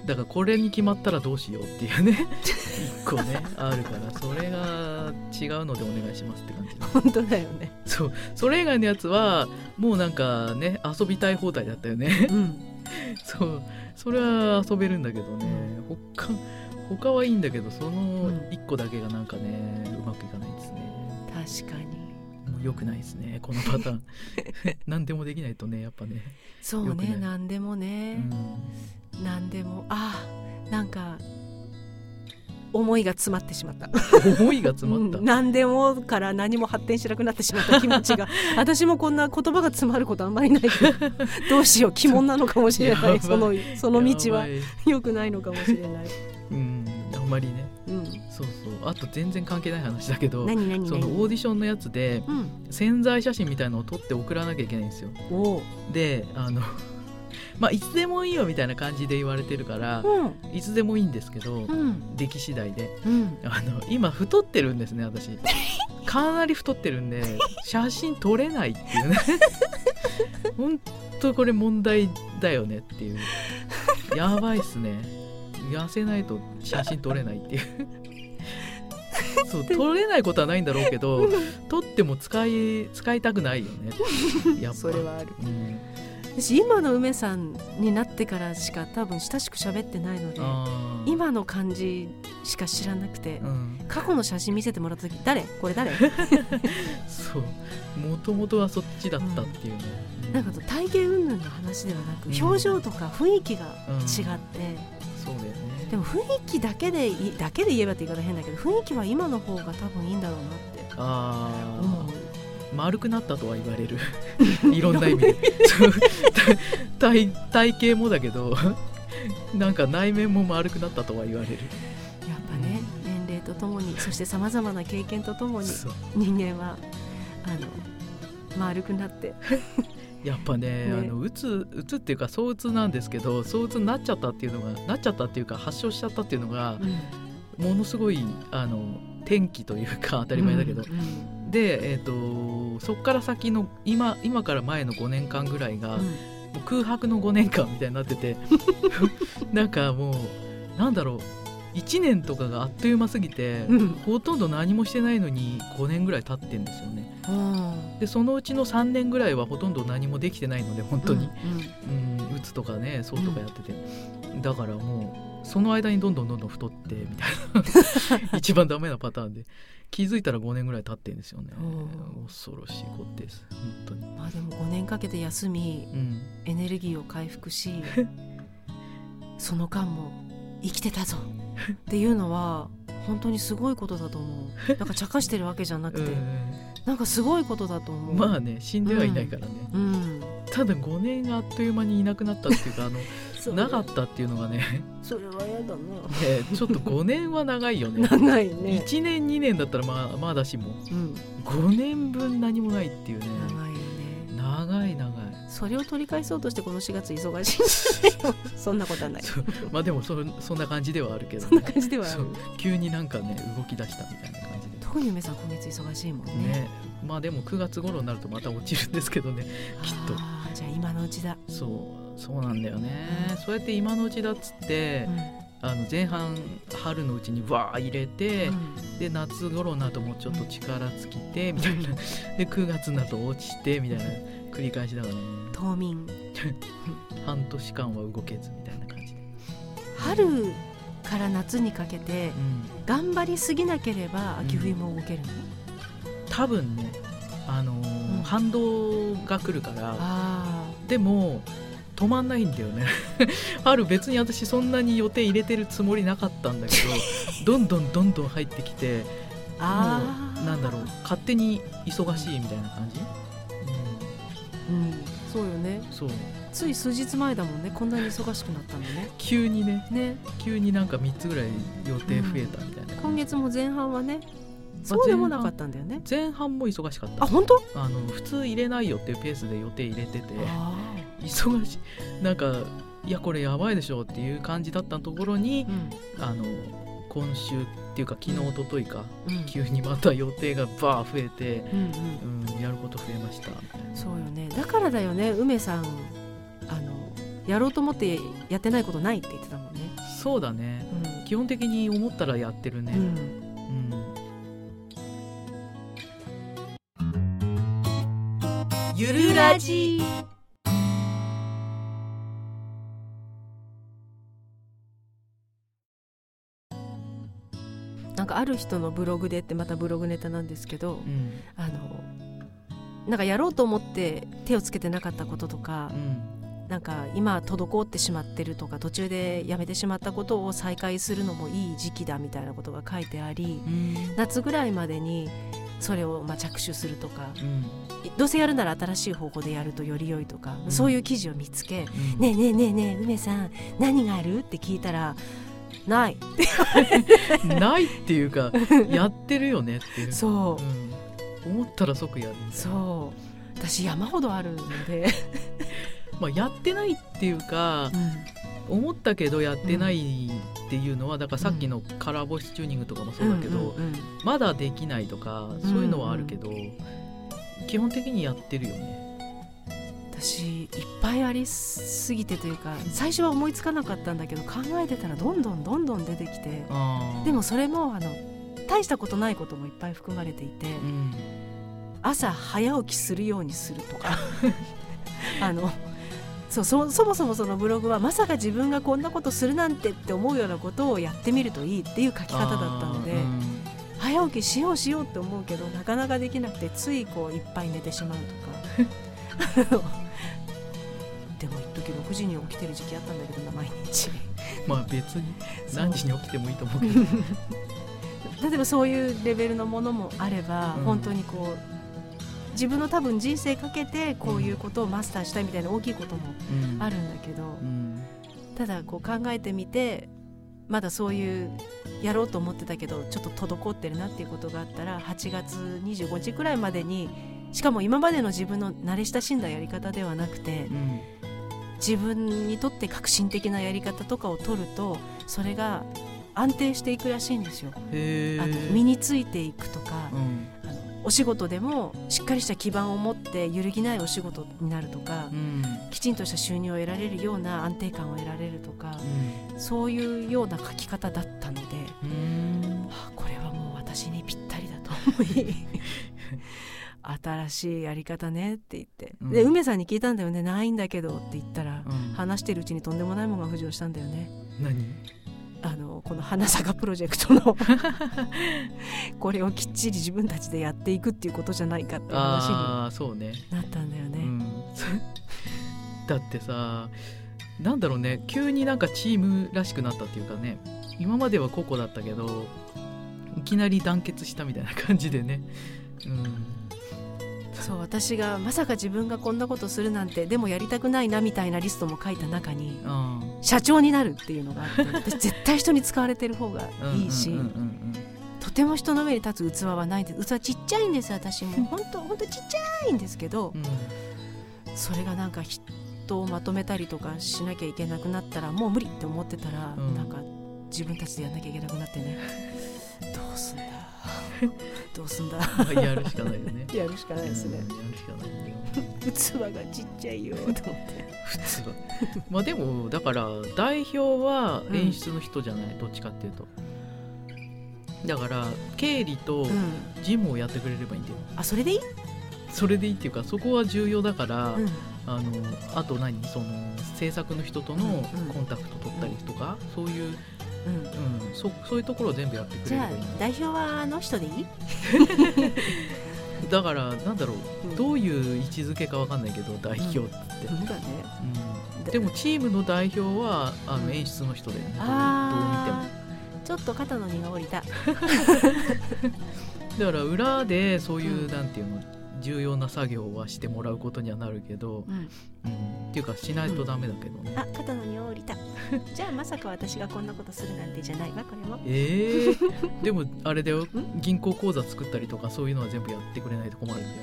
だからこれに決まったらどうしようっていうね。一個ねあるからそれが違うのでお願いしますって感じ。本当だよね。そう。それ以外のやつはもうなんかね遊びたい放題だったよね。うん。そう。それは遊べるんだけどね。他他はいいんだけどそのうん。1個だけがなんかねうまくいかないですね。確かに良くないですね このパターン。何でもできないとねやっぱね、そうね何でもうね、ん、何でもあなんか思いが詰まってしまった。思いが詰まった、うん。何でもから何も発展しなくなってしまった気持ちが。私もこんな言葉が詰まることあんまりないけど どうしよう鬼門なのかもしれない。い。そのその道はやばい。良くないのかもしれない、うん。あんまりね。うん、そうそう。あと全然関係ない話だけどその何？オーディションのやつでうん。潜在写真みたいのを撮って送らなきゃいけないんですよ。であの まあいつでもいいよみたいな感じで言われてるからうん。いつでもいいんですけどうん。出来次第で。うん。あの今太ってるんですね私。かなり太ってるんで写真撮れないっていうね。本当これ問題だよねっていう。やばいっすね痩せないと写真撮れないっていう。そう撮れないことはないんだろうけど撮っても使い使いたくないよね。やっぱ。それはある。うん、私今の梅さんになってからしか多分親しく喋ってないので今の感じしか知らなくて、うん。過去の写真見せてもらった時誰？これ誰？そう。もともとはそっちだったっていうね、うん。なんか体型云々の話ではなく、うん。表情とか雰囲気がうん違って、そうだよね。でも雰囲気だけでいだけで言えばって言い方変だけど雰囲気は今の方が多分いいんだろうなって。ああ思う。丸くなったとは言われる。いろんな意味で。体体型もだけどなんか内面も丸くなったとは言われる。やっぱね年齢とともにそしてさまざまな経験とともに人間はあの丸くなって、やっぱねね。あのうつうつっていうか躁うつなんですけど躁うつになっちゃったっていうのがなっちゃったっていうか発症しちゃったっていうのがものすごいあの転機というか当たり前だけど、うんうん。で、えー、とそこから先の今今から前の5年間ぐらいが、空白の5年間みたいになってて なんかもうなんだろう1年とかがあっという間すぎて、うん。ほとんど何もしてないのに5年ぐらい経ってんですよね。うんでそのうちの3年ぐらいはほとんど何もできてないので本当に、うん。うん、うつとかねそうとかやってて、だからもうその間にどんどんどんどん太ってみたいな。一番ダメなパターンで。気づいたら5年ぐらい経ってんですよね。恐ろしいことです。本当に。まあでも5年かけて休みうん。エネルギーを回復し その間も生きてたぞ。っていうのは本当にすごいことだと思う。なんか茶化してるわけじゃなくて、なんかすごいことだと思う。まあね死んではいないからね、うん。ただ5年があっという間にいなくなったっていうかあの なかったっていうのがねそれは嫌だな。ねちょっと5年は長いよね。長いね、1年2年だったらまあまあだしもうん、5年分何もないっていうね。長いよね。長い長い。それを取り返そうとしてこの4月忙しいんだよそんなことはない。まあでもそそんな感じではあるけど、そんな感じでは急になんかね動き出したみたいな感じ。で特に梅さん今月忙しいもんね。ね。まあでも9月頃になるとまた落ちるんですけどね。きっと。じゃあ今のうちだ、そうそうなんだよね。そうやって今のうちだっつって、あの前半春のうちにわー入れて、で夏頃になるともうちょっと力尽きてみたいな。で9月になると落ちてみたいな。繰り返しだからね。冬眠。半年間は動けずみたいな感じ。で、春から夏にかけてうん、頑張りすぎなければ秋冬も動けるの、多分ねあのーうん。反動が来るからあでも止まんないんだよね。春別に私そんなに予定入れてるつもりなかったんだけど どんどんどんどん入ってきてもうなんだろう勝手に忙しいみたいな感じ、うん。そうよね。うん、そうつい数日前だもんね。こんなに忙しくなったのね。急にね。ね。急になんか3つぐらい予定増えたみたいな。今感じ、月も前半はねそうでもなかったんだよね。前半も忙しかった。あ本当？あの普通入れないよっていうペースで予定入れててあ忙しい。なんかいやこれやばいでしょっていう感じだったところにーうん。あの今週っていうか昨日一昨日かうん。急にまた予定がバー増えて、うんうん。うん、やること増えました。みたいなそうよね。だからだよね梅さんやろうと思ってやってないことないって言ってたもんね。そうだね。う基本的に思ったらやってるね、ん、うん。うん。ゆるラジ。なんかある人のブログでってまたブログネタなんですけど、うん。あのなんかやろうと思って手をつけてなかったこととかう、んなんか今滞ってしまってるとか途中でやめてしまったことを再開するのもいい時期だみたいなことが書いてありうん。夏ぐらいまでにそれをまあ着手するとかうん。どうせやるなら新しい方法でやるとより良いとか、うん。そういう記事を見つけうん「ねえねえねえねえ梅さん何がある?」って聞いたら「ない」ないっていうか やってるよねっていう。そう。うん、思ったら即やるそう。私山ほどあるので、まあ、やってないっていうか思ったけどやってないっていうのはだからさっきのカラーボイスチューニングとかもそうだけど、んんうん。まだできないとかそういうのはあるけど、基本的にやってるよね。私いっぱいありすぎてというか最初は思いつかなかったんだけど考えてたらどんどんどんどん出てきてでもそれもあの大したことないこともいっぱい含まれていてうん。朝早起きするようにするとか あのそうそそもそもそのブログはまさか自分がこんなことするなんてって思うようなことをやってみるといいっていう書き方だったので、うん早起きしようしようって思うけどなかなかできなくてついこういっぱい寝てしまうとか。でも一時6時に起きてる時期あったんだけどな毎日。まあ別に何時に起きてもいいと思うけど。例えばそういうレベルのものもあれば、うん。本当にこう自分の多分人生かけてこういうことをマスターしたいみたいな大きいこともうん。あるんだけど、うん。ただこう考えてみてまだそういうやろうと思ってたけどちょっと滞ってるなっていうことがあったら8月25日くらいまでにしかも今までの自分の慣れ親しんだやり方ではなくてうん。自分にとって革新的なやり方とかを取るとそれが安定していくらしいんですよ。へあのー身についていくとかう、んお仕事でもしっかりした基盤を持って揺るぎないお仕事になるとか、うん。きちんとした収入を得られるような安定感を得られるとか、そういうような書き方だったので、うん。はあこれはもう私にぴったりだと思い 新しいやり方ねって言って、うん。で梅さんに聞いたんだよね。ないんだけどって言ったら、うん。話してるうちにとんでもないものが浮上したんだよね。何？あのこの花坂プロジェクトの これをきっちり自分たちでやっていくっていうことじゃないかっていう話にああそうね。なったんだよね。うん。だってさなんだろうね。急になんかチームらしくなったっていうかね。今までは個々だったけどいきなり団結したみたいな感じでね。うんそう私がまさか自分がこんなことするなんてでもやりたくないなみたいなリストも書いた中にあ社長になるっていうのがあって 私絶対人に使われてる方がーいいし、うんうんうんとても人の上に立つ器はないです。器ちっちゃいんです私も。本当本当ちっちゃいんですけどうん。それがなんか人をまとめたりとかしなきゃいけなくなったらもう無理って思ってたら、うん。なんか自分たちでやんなきゃいけなくなってね。どうすんだ？どうすんだ。まあやるしかないよね。やるしかないですね。うんやるしかないよ。器がちっちゃいよと思って。普通は。まあでもだから代表は演出の人じゃない、どっちかっていうと。だから経理とうん。事務をやってくれればいいんだよ。あそれでいい、それでいいっていうかそこは重要だから、うん。あのあと何？その制作の人とのうん。うん。コンタクト取ったりとか、そういう、うん、うん、そそういうところを全部やってくじゃあれればいいんだ代表はあの人でいい、だからなんだろう。うん。どういう位置づけかわかんないけど代表って、うん。だね。うん。でもチームの代表はあうん。の演出の人で、ねどうどう見ても。あー。ちょっと肩の荷が下りた。だから裏でそういう、うんなんていうの重要な作業はしてもらうことにはなるけど、うん。うん、っていうかしないとダメだけどね、あ肩の荷が下りた。じゃあまさか私がこんなことするなんてじゃないわこれもえー、でもあれだよ。ん？銀行口座作ったりとかそういうのは全部やってくれないと困るんだよ。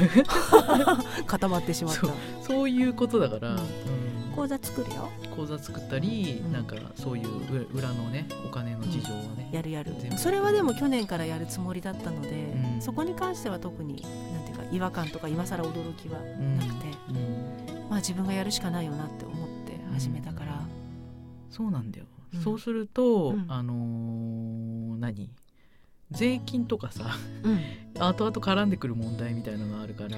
固まってしまった。そうそういうことだから、うん。うん講座作るよ。口座作ったり、うん。なんかそういうう裏のねお金の事情はね、やるやる。全部。それはでも去年からやるつもりだったので、うん。そこに関しては特になんていうか違和感とか今更驚きはうんなくて、うん。まあ自分がやるしかないよなって思って始めたから、そうなんだよ、うん。そうすると、うん。あのー何？税金とかさ。うん。後々絡んでくる問題みたいなのがあるから、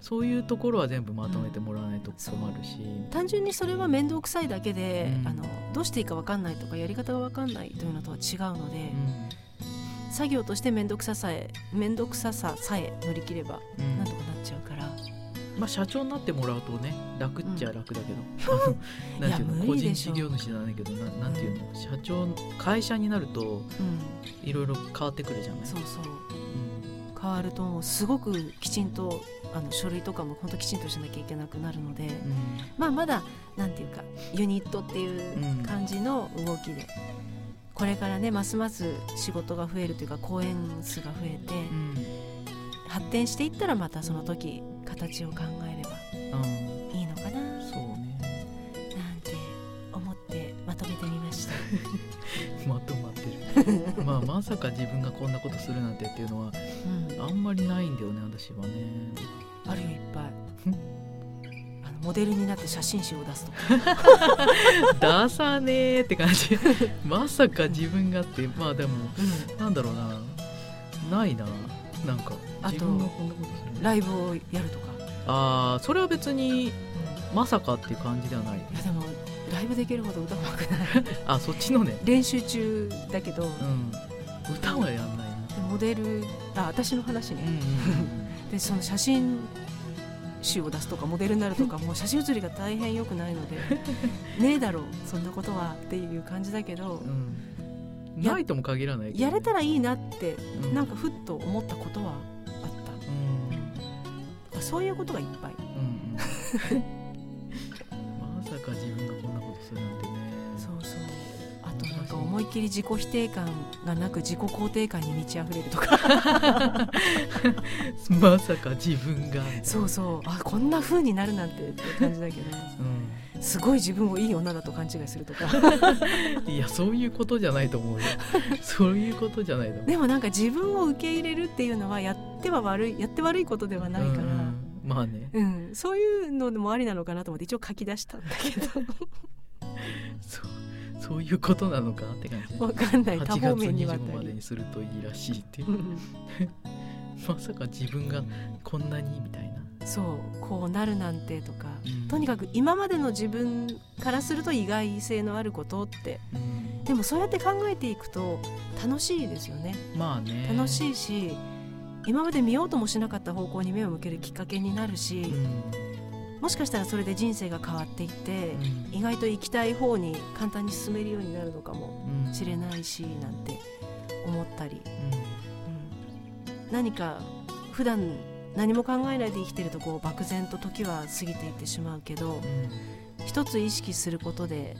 そういうところは全部まとめてもらわないと困るし、単純にそれは面倒くさいだけで、うん。あのどうしていいか分かんないとかやり方が分かんないというのとは違うので、作業として面倒くささえ面倒くさささえ乗り切ればうん。なんとかなっちゃうから、まあ、社長になってもらうとね楽っちゃ楽だけど、なんていういやの個人事業主じゃないけどななんていうの社長会社になるとうん、いろいろ変わってくるじゃない。そうそう。うん。変わるとすごくきちんとあの書類とかも本当きちんとしなきゃいけなくなるので、まあまだなんていうかユニットっていう感じの動きで、これからねますます仕事が増えるというか公演数が増えて、うん。発展していったらまたその時形を考えればうん。いいのかな。なんそうね。て思ってまとめてみました。まとまってる。まあまさか自分がこんなことするなんてっていうのはうん、あんまりないんだよね私はねあるよいっぱい。あのモデルになって写真集を出すとか。出さねーって感じ。まさか自分がってまあでもなんだろうな。ないな。なんかあとライブをやるとか。ああそれは別にまさかっていう感じではない。いやでもライブできるほど歌うまくない。あそっちのね。練習中だけど、うん。歌はやんないな。でモデルあ私の話ね、うんうんでその写真集を出すとかモデルになるとかもう写真写りが大変良くないので ねえだろうそんなことはっていう感じだけど、うん。ないとも限らないね、やれたらいいなってうん。なんかふっと思ったことはあっうん。た、そういうことがいっぱい。うんうん。まさか自分思いっきり自己否定感がなく自己肯定感に満ち溢れるとか。まさか自分が。そうそう。あこんな風になるなんてって感じだけどうすごい自分をいい女だと勘違いするとか。ん、いやそういうことじゃないと思うよ。そういうことじゃないと思う。でもなんか自分を受け入れるっていうのはやっては悪いやって悪いことではないから、うんうん。まあね。うん、そういうのでもありなのかなと思って一応書き出したんだけど。そうそういうことなのかって感じわかんない。多8方月面にわた25までりにするといいらしいっていう。うん。まさか自分がこんなにみたいな、そうこうなるなんてとか、うん。とにかく今までの自分からすると意外性のあることって。うん。でもそうやって考えていくと楽しいですよね。まあね。楽しいし今まで見ようともしなかった方向に目を向けるきっかけになるし、うんもしかしたらそれで人生が変わっていって、うん。意外と行きたい方に簡単に進めるようになるのかもうん。しれないしなんて思ったり、うん。うん何か普段何も考えないで生きてるとこう漠然と時は過ぎていってしまうけど一つ意識することで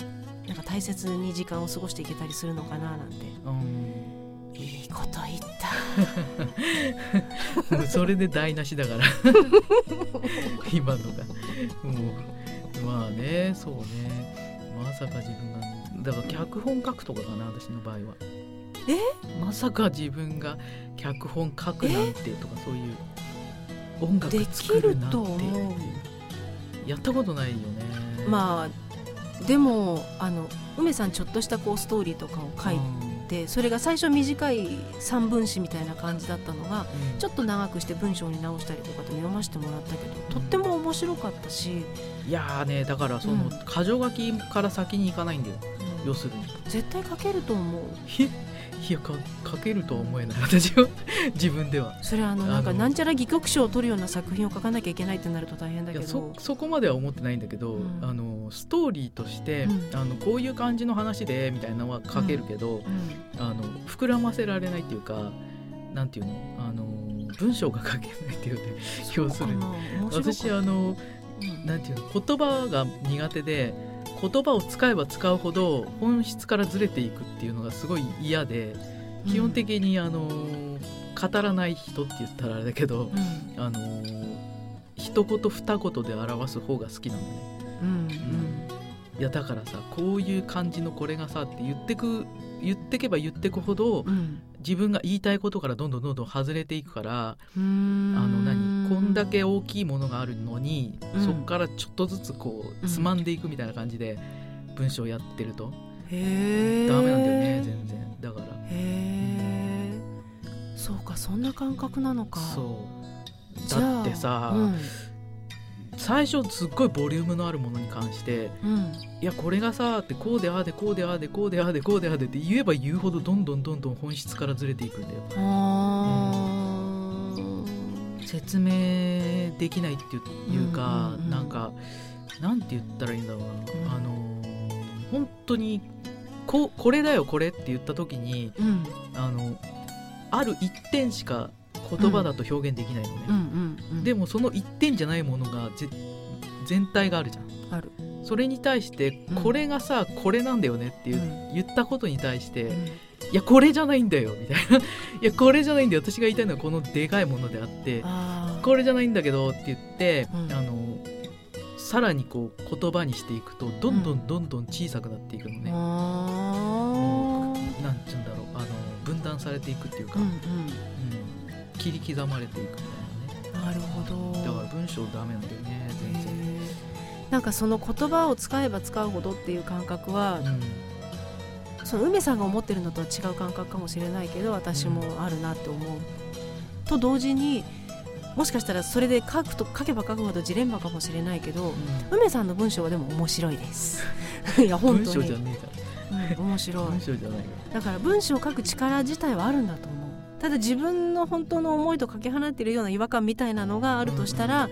なんか大切に時間を過ごしていけたりするのかななんて。うんいいこと言った。も うそれで台無しだから。今のが。もうまあねそうね。まさか自分がだから脚本書くとかかな私の場合は。まさか自分が脚本書くなんてとかそういう。音楽で作きるるなんて。と思う。やったことないよね。まあでもあの梅さんちょっとしたこうストーリーとかを書いてそれが最初短い三分詞みたいな感じだったのがうん。ちょっと長くして文章に直したりとかで読ませてもらったけどとっても面白かったし、いやーねだからその、うん。箇条書きから先に行かないんだよ。うん。要するに。絶対書けると思ういいやか書けるとは思えない。私は 自分では。それはあのなんかなんちゃら戯曲賞を取るような作品を書かなきゃいけないってなると大変だけど。そそこまでは思ってないんだけど、うん。あのストーリーとして、うん。あのこういう感じの話でみたいなのは書けるけど、うん。あの膨らませられないっていうかなんていうの？あの文章が書けないっていうね要する。に私あのうんなんていうの？言葉が苦手で言葉を使えば使うほど本質からずれていくっていうのがすごい嫌で基本的にあの語らない人って言ったらあれだけど、うん。あの一言二言で表す方が好きなのねうん。いやだからさこういう感じのこれがさって言ってく言ってけば言ってくほどうん自分が言いたいことからどんどんどんどん外れていくからうん。あの何？こんだけ大きいものがあるのに、うん。そっからちょっとずつこううん。つまんでいくみたいな感じで文章やってると。へえダメなんだよね全然。だから。へえそうかそんな感覚なのか。そう。だってさ、うん最初すっごいボリュームのあるものに関してうん。いやこれがさってこうでああでこうでああでこうでああでこうでああでって言えば言うほどどんどんどんどん本質からずれていくんだよあー説明できないっていうか、うんうんうんなんかなんて言ったらいいんだろうな、うんあの本当にここれだよこれって言った時にうんあのある一点しか言葉だと表現できないのね、うんうんうん。でもその一点じゃないものがぜ全体があるじゃん。ある。それに対してうん。これがさ、これなんだよねって言,、うん。言ったことに対して、うん。いやこれじゃないんだよみたいな。いやこれじゃないんだよ。私が言いたいのはこのでかいものであってこれじゃないんだけどって言って、うん。あのさらにこう言葉にしていくとどんどんどんどん小さくなっていくのね、あー。なんちゅうんだろう。あの分断されていくっていうか、うんうん切り刻まれていくみたいなね。うんなるほど。だから文章ダメなんだよね全然、なんかその言葉を使えば使うほどっていう感覚はうん。その梅さんが思ってるのとは違う感覚かもしれないけど私もあるなって思う、と同時にもしかしたらそれで書くと書けば書くほどジレンマかもしれないけど梅さんの文章はでも面白いです。いや本文当に。章じゃねえうん面白い。から文章じゃないよだから文章を書く力自体はあるんだと思うただ自分の本当の思いとかけ離れているような違和感みたいなのがあるとしたら、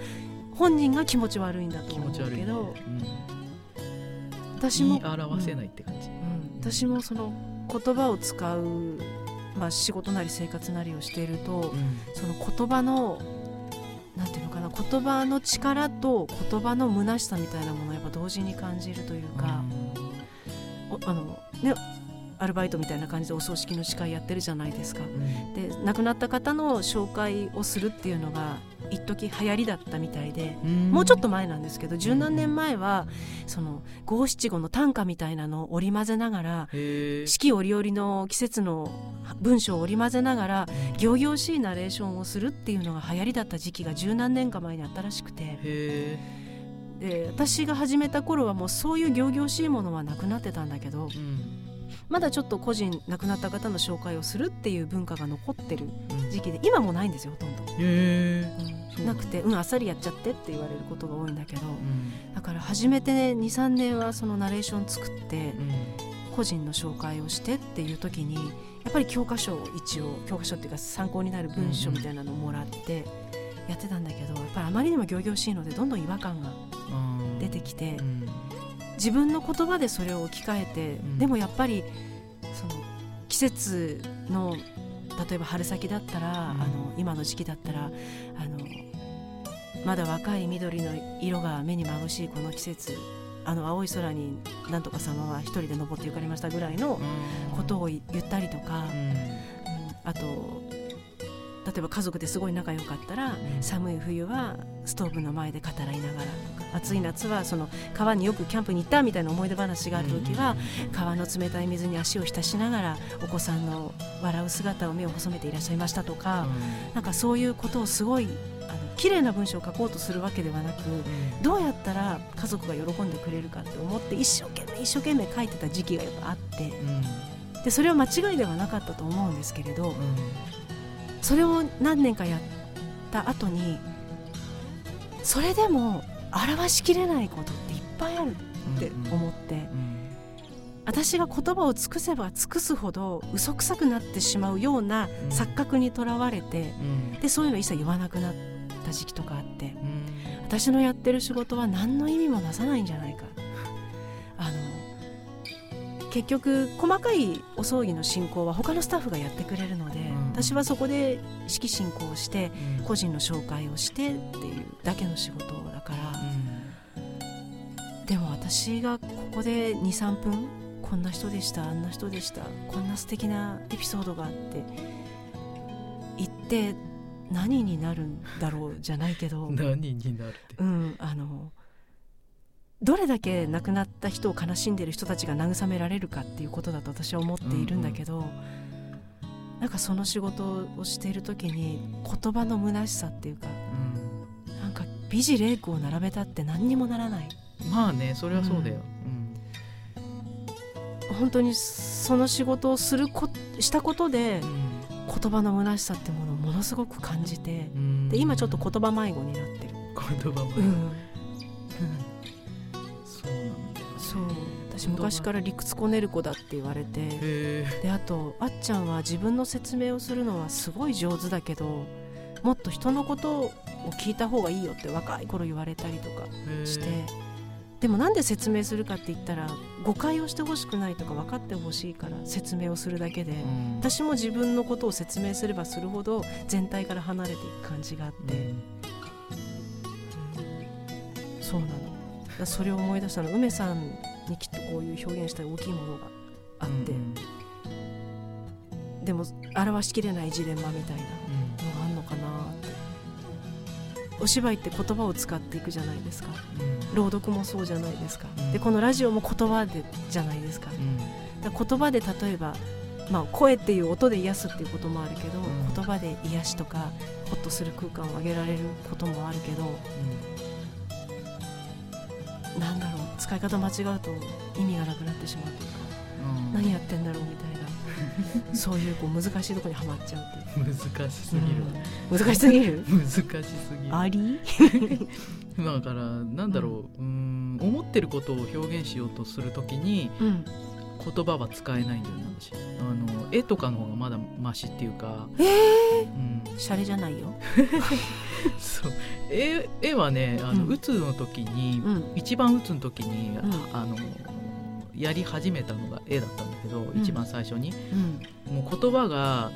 本人が気持ち悪いんだと思うけど、うん。私も表せないって感じ、うん。私もその言葉を使う、まあ、仕事なり生活なりをしているとうん。その言葉のなんていうのかな言葉の力と言葉の虚しさみたいなものをやっぱ同時に感じるというか、おあのねアルバイトみたいな感じでお葬式の司会やってるじゃないですか。うん。で亡くなった方の紹介をするっていうのが一時流行りだったみたいで。うん。もうちょっと前なんですけど十何年前はその五七五の短歌みたいなのを織り交ぜながら四季折々の季節の文章を織り交ぜながら仰々しいナレーションをするっていうのが流行りだった時期が十何年か前にあったらしくて。で私が始めた頃はもうそういう仰々しいものはなくなってたんだけどうんまだちょっと個人亡くなった方の紹介をするっていう文化が残ってるうん時期で今もないんですよほとんど。へう。なくて「うんあっさりやっちゃって」って言われることが多いんだけどうん。だから初めて23年はそのナレーション作ってうん。個人の紹介をしてっていう時にやっぱり教科書を一応教科書っていうか参考になる文章みたいなのをもらってやってたんだけどやっぱりあまりにも仰々しいのでどんどん違和感がうん。出てきてうん自分の言葉でそれを置き換えて、ん。でもやっぱりその季節の例えば春先だったら、うん。あの今の時期だったらあのまだ若い緑の色が目にまぶしいこの季節あの青い空になんとか様は一人で登って行かれましたぐらいのことを言ったりとか、うん。うんあと例えば家族ですごい仲良かったら、うん。寒い冬はストーブの前で語らいながらとか暑い夏はその川によくキャンプに行ったみたいな思い出話がある時は、川の冷たい水に足を浸しながらお子さんの笑う姿を目を細めていらっしゃいましたとか、なんかそういうことをすごいあの綺麗な文章を書こうとするわけではなくどうやったら家族が喜んでくれるかって思って一生懸命一生懸命書いてた時期がやっぱあってうん。でそれは間違いではなかったと思うんですけれどうんそれを何年かやった後にそれでも表しきれないことっていっぱいあるって思ってうん。私が言葉を尽くせば尽くすほど嘘くさくなってしまうようなうん。錯覚にとらわれてうん。でそういうの一切言わなくなった時期とかあってうん。私のやってる仕事は何の意味もなさないんじゃないか。あの結局細かいお葬儀の進行は他のスタッフがやってくれるので、うん私はそこで式進行をしてうん。個人の紹介をしてっていうだけの仕事だから、でも私がここで23分こんな人でしたあんな人でしたこんな素敵なエピソードがあって言って何になるんだろうじゃないけどうん 何になるって。うん、あのどれだけ亡くなった人を悲しんでいる人たちが慰められるかっていうことだと私は思っているんだけど、なんかその仕事をしている時に言葉の虚しさっていうかなんか美辞麗句を並べたって何にもならない。うんまあねそれはそうだよ。本当にその仕事をするこしたことでうん。言葉の虚しさってものをものすごく感じてうん。で今ちょっと言葉迷子になってる、言葉も、うん、そうなんだよそう私昔から理屈こねる子だって言われてであとあっちゃんは自分の説明をするのはすごい上手だけどもっと人のことを聞いた方がいいよって若い頃言われたりとかして。でもなんで説明するかって言ったら誤解をしてほしくないとか分かってほしいから説明をするだけでうん。私も自分のことを説明すればするほど全体から離れていく感じがあって、うん。そうなの。それを思い出したの。梅さんにきっとこういう表現したい大きいものがあって、うんでも表しきれないジレンマみたいなうんのがあるのかなって。お芝居って言葉を使っていくじゃないですか。うん。朗読もそうじゃないですか、うん。でこのラジオも言葉でじゃないですか。うん。だから言葉で例えば、まあ、声っていう音で癒すっていうこともあるけど、ん。言葉で癒しとかホッとする空間を上げられることもあるけどなんだろう使い方間違うと意味がなくなってしまうというか、うん。何やってんだろうみたいな。そういうこう難しいところにはまっちゃうっていう。難しすぎる、うん。難しすぎる？難しすぎる。あり？だからなんだろう,、うん。思ってることを表現しようとするときにうん言葉は使えないんだよね私。あの絵とかの方がまだマシっていうか、えうん、シャレじゃないよ、そう。絵絵はねあの、うん。打つの時に、うん。一番打つの時に、ん。あのやり始めたのが絵だったんだけど、ん。一番最初に。うん。もう言葉が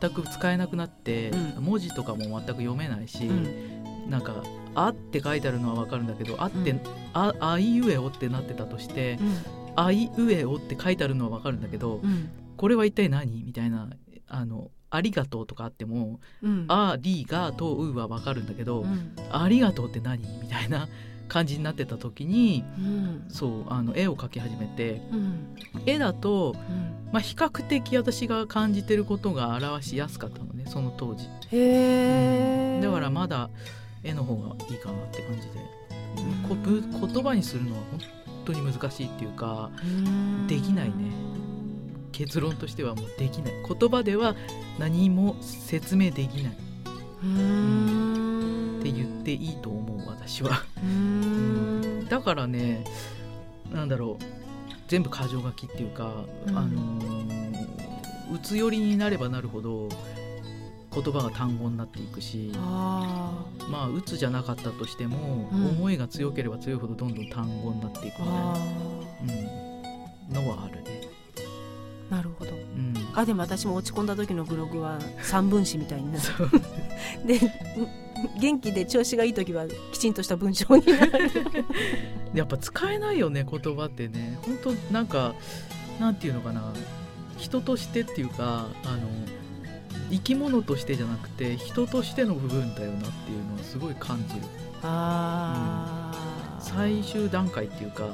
全く使えなくなって、うん。文字とかも全く読めないし、うん。なんか「あ」って書いてあるのは分かるんだけど「あ」ってうん「ああいうえお」ってなってたとして「あいうえお」って書いてあるのは分かるんだけど、うん。これは一体何？みたいな「あのありがとう」とかあってもうん「ありがとう」は分かるんだけど「うん。ありがとうって何?」みたいな 感じになってた時にうん。そうあの絵を描き始めてうん。絵だと、うん。まあ、比較的私が感じてることが表しやすかったのねその当時。へえだからまだ絵の方がいいかなって感じで、うん。こぶ言葉にするのは本当に難しいっていうかできないね。結論としてはもうできない。言葉では何も説明できない。っうん。て言っていいと思う私は。うん。だからねなんだろう。全部箇条書きっていうか、うん。あのーうつ寄りになればなるほど言葉が単語になっていくしあまあうつじゃなかったとしても、うん。思いが強ければ強いほどどんどん単語になっていくみたいな。あ、うん、のはあるね。なるほど。うん、あでも私も落ち込んだ時のブログは三分詞みたいになる。で元気で調子がいい時はきちんとした文章になる。やっぱ使えないよね言葉ってね。本当なんかなんていうのかな。人としてっていうかあの生き物としてじゃなくて人としての部分だよなっていうのはすごい感じる。あー。最終段階っていうか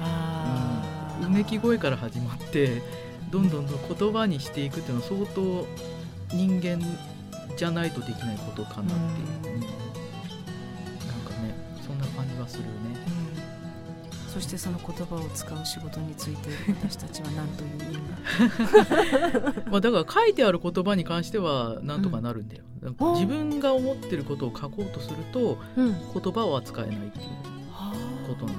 あー。うめき声から始まってどんどんどん言葉にしていくっていうのは相当人間じゃないとできないことかなっていう、うん。うん。なんかねそんな感じはするそしてその言葉を使う仕事について私たちは何という まあ、だから書いてある言葉に関してはなんとかなるんだよ、なん自分が思ってることを書こうとするとうん。言葉を扱えないっていうはことなの。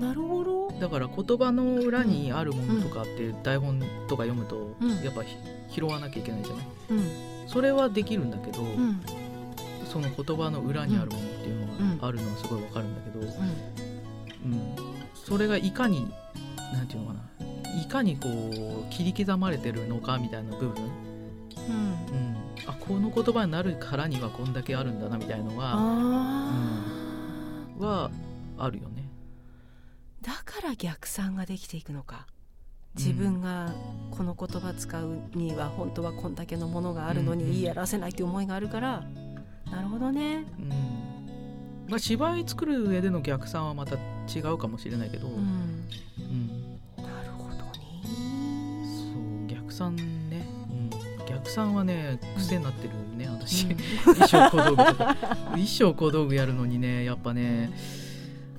あ。なるほど。だから言葉の裏にあるものとかって台本とか読むとうん。やっぱひ拾わなきゃいけないじゃない？うん。それはできるんだけど、うん。その言葉の裏にあるものっていううん。のがあるのはすごいわかるんだけど、うん。うん、それがいかになんていうのかな。いかにこう切り刻まれてるのかみたいな部分、うん。うん、あこの言葉になるからにはこんだけあるんだなみたいのはあー。はあるよね。だから逆算ができていくのか。自分がこの言葉使うには本当はこんだけのものがあるのうん。に言い表せないという思いがあるから。なるほどね。うん。まあ、芝居作る上での逆算はまた違うかもしれないけど、うん。うん。なるほどね。そう逆算ね、うん、逆算はね癖になってるね私、うん。衣装小道具とか。衣装小道具やるのにねやっぱね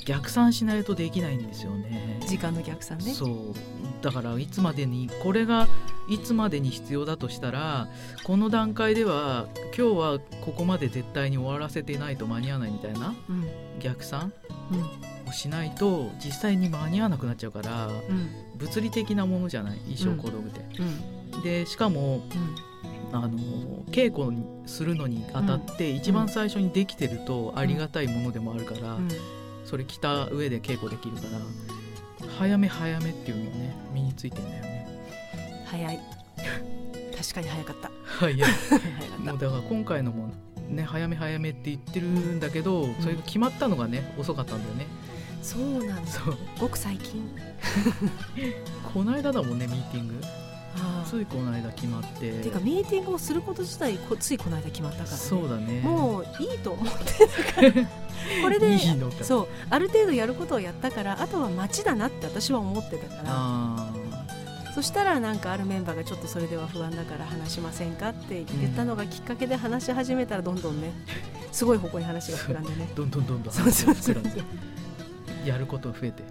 逆算しないとできないんですよね。時間の逆算ね。そう。だからいつまでにこれがいつまでに必要だとしたらこの段階では今日はここまで絶対に終わらせてないと間に合わないみたいなうん。逆算？うんをしないと実際に間に合わなくなっちゃうからうん物理的なものじゃない？衣装小道具って。うん。でしかもあの稽古にするのにあたって一番最初にできてるとありがたいものでもあるから、うん。それ着た上で稽古できるから早め早めっていうのをね身についてんだよね。早い。確かに早かった。早い。もうっだから今回のもね早め早めって言ってるんだけど、それが決まったのがね遅かったんだよね。たそうなんだ。そう。ごく最近。この間だもんねミーティング。ついこの間決まって。ていうかミーティングをすること自体こついこの間決まったから、ね、そうだね。もういいと思ってたから。これでいいのか。そう。ある程度やることをやったからあとは待ちだなって私は思ってたから。あそしたらなんかあるメンバーがちょっとそれでは不安だから話しませんかって言ったのがきっかけで話し始めたらどんどんねすごい方向に話が膨らんでね。ー どんどんどんどん。そうそうそう。膨らんでやること増えて。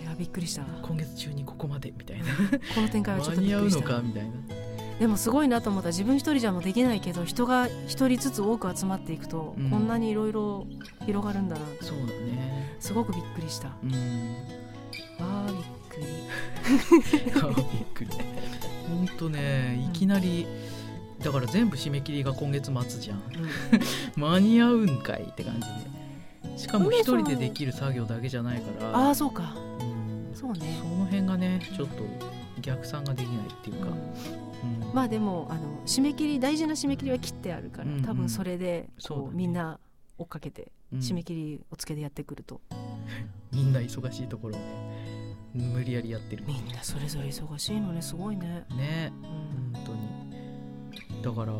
いやびっくりした。わ今月中にここまでみたいな。この展開はちょっとび間に合うっくりした。のかみたいな。でもすごいなと思った。自分一人じゃもうできないけど人が一人ずつ多く集まっていくと、うん。こんなにいろいろ広がるんだなそうだね。すごくびっくりした。うん。あーびっくり。あびっくり。ほんとねいきなりだから全部締め切りが今月末じゃん。間に合うんかいって感じでしかも一人でできる作業だけじゃないから。ああそうか。うん。そうね。その辺がねちょっと逆算ができないっていうか、うん。まあでもあの締め切り大事な締め切りは切ってあるから、うん。うん。多分それでそうみんな追っかけてうん。締め切りおつけでやってくると、みんな忙しいところをね無理やりやってる。みんなそれぞれ忙しいのねすごいね、ね。うん。本当に。だから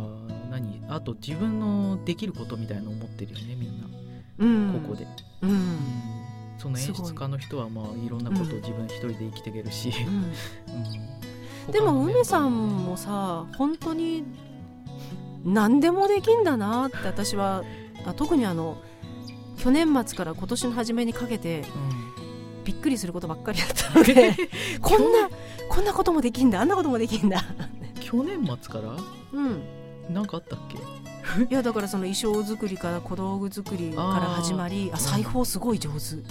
何？あと自分のできることみたいなの思ってるよねみんな、うん、ここで、うん、その演出家の人はまあいろんなことを自分一人で生きていけるし、うん。でも梅さんもさ本当に何でもできんだなって私はあ特にあの去年末から今年の初めにかけてうん。びっくりすることばっかりだったので こんなこんなこともできんだあんなこともできんだ。去年末から？うん。何かあったっけ？いやだからその衣装作りから小道具作りから始まりあ裁縫すごい上手。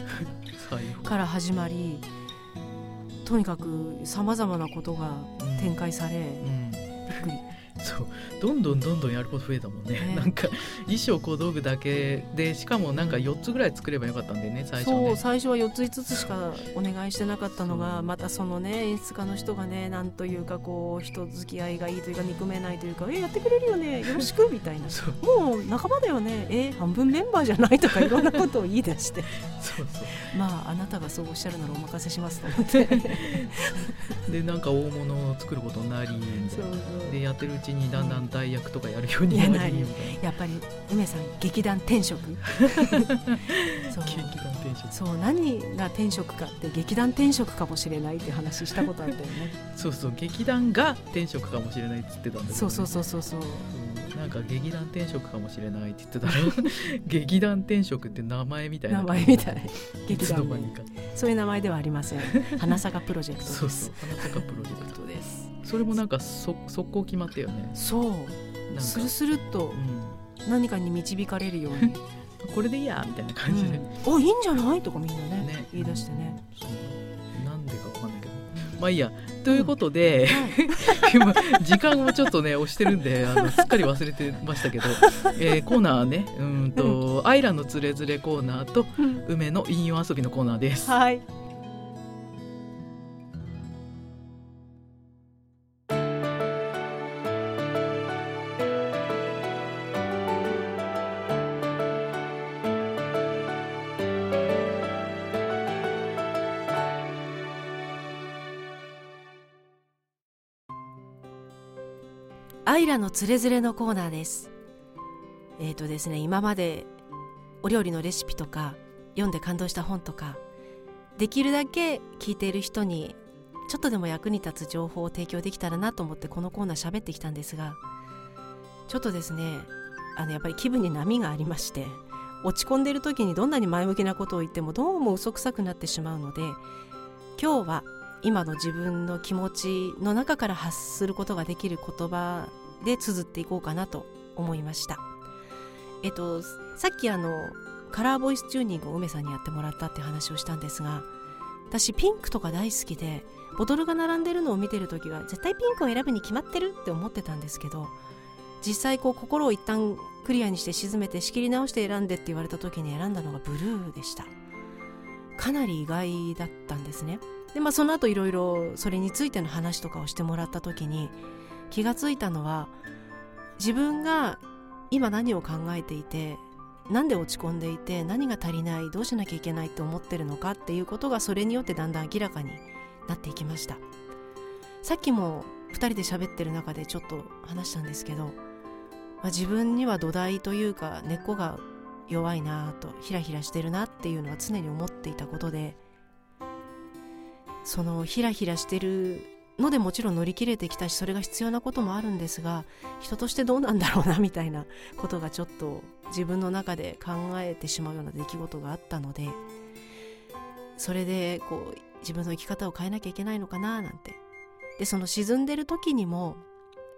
から始まりとにかくさまざまなことが展開され、うん。びっくりそうどんどんどんどんやること増えたもんね。ね。なんか衣装小道具だけでしかもなんか4つぐらい作ればよかったんだよね最初そうね最初は4つ5つしかお願いしてなかったのがまたそのね演出家の人がねなんというかこう人付き合いがいいというか憎めないというか「えやってくれるよねよろしく」みたいな。そう。もう仲間だよね。え半分メンバーじゃないとかいろんなことを言い出して。そうそう。まああなたがそうおっしゃるならお任せしますと思って。でなんか大物を作ることになりでやってるうちにだんだん代役とかやるようになりやっぱり梅さん劇団転職そう劇団転職そう何が転職かって劇団転職かもしれないって話したことあったよねそうそう劇団が転職かもしれないって言ってたんだけどね、そうそうそうそうそううんなんか劇団転職かもしれないって言ってたら劇団転職って名前みたいな名前みたい劇団名つの間にかそういう名前ではありません花坂プロジェクトですそうそう花坂プロジェクトですそれもなんかそ速攻決まったよね。そう。なんか。スルスルっとう何かに導かれるように、ん、これでいいやみたいな感じで、うん。おいいんじゃない？とかみんなねね。言い出してね、そう。なんでかわかんないけど。まあいいや。ということで、はい。今時間もちょっとね押してるんであのすっかり忘れてましたけど、えーコーナーね。うーんと、アイラのつれづれコーナーと梅の引用遊びのコーナーです。はいイラのつれづれのコーナーです。えっ、とですね、今までお料理のレシピとか読んで感動した本とかできるだけ聞いている人にちょっとでも役に立つ情報を提供できたらなと思ってこのコーナー喋ってきたんですがちょっとですねあのやっぱり気分に波がありまして落ち込んでる時にどんなに前向きなことを言ってもどうも嘘くさくなってしまうので今日は今の自分の気持ちの中から発することができる言葉で綴っていこうかなと思いました。えっとさっきあのカラーボイスチューニングを梅さんにやってもらったって話をしたんですが私ピンクとか大好きでボトルが並んでるのを見てる時は絶対ピンクを選ぶに決まってるって思ってたんですけど実際こう心を一旦クリアにして沈めて仕切り直して選んでって言われた時に選んだのがブルーでしたかなり意外だったんですねでまあその後いろいろそれについての話とかをしてもらった時に気がついたのは自分が今何を考えていてなんで落ち込んでいて何が足りないどうしなきゃいけないと思ってるのかっていうことがそれによってだんだん明らかになっていきました。さっきも2人で喋ってる中でちょっと話したんですけど、まあ、自分には土台というか根っこが弱いなとヒラヒラしてるなっていうのは常に思っていたことでそのヒラヒラしてるのでもちろん乗り切れてきたしそれが必要なこともあるんですが人としてどうなんだろうなみたいなことがちょっと自分の中で考えてしまうような出来事があったのでそれでこう自分の生き方を変えなきゃいけないのかななんて。でその沈んでる時にも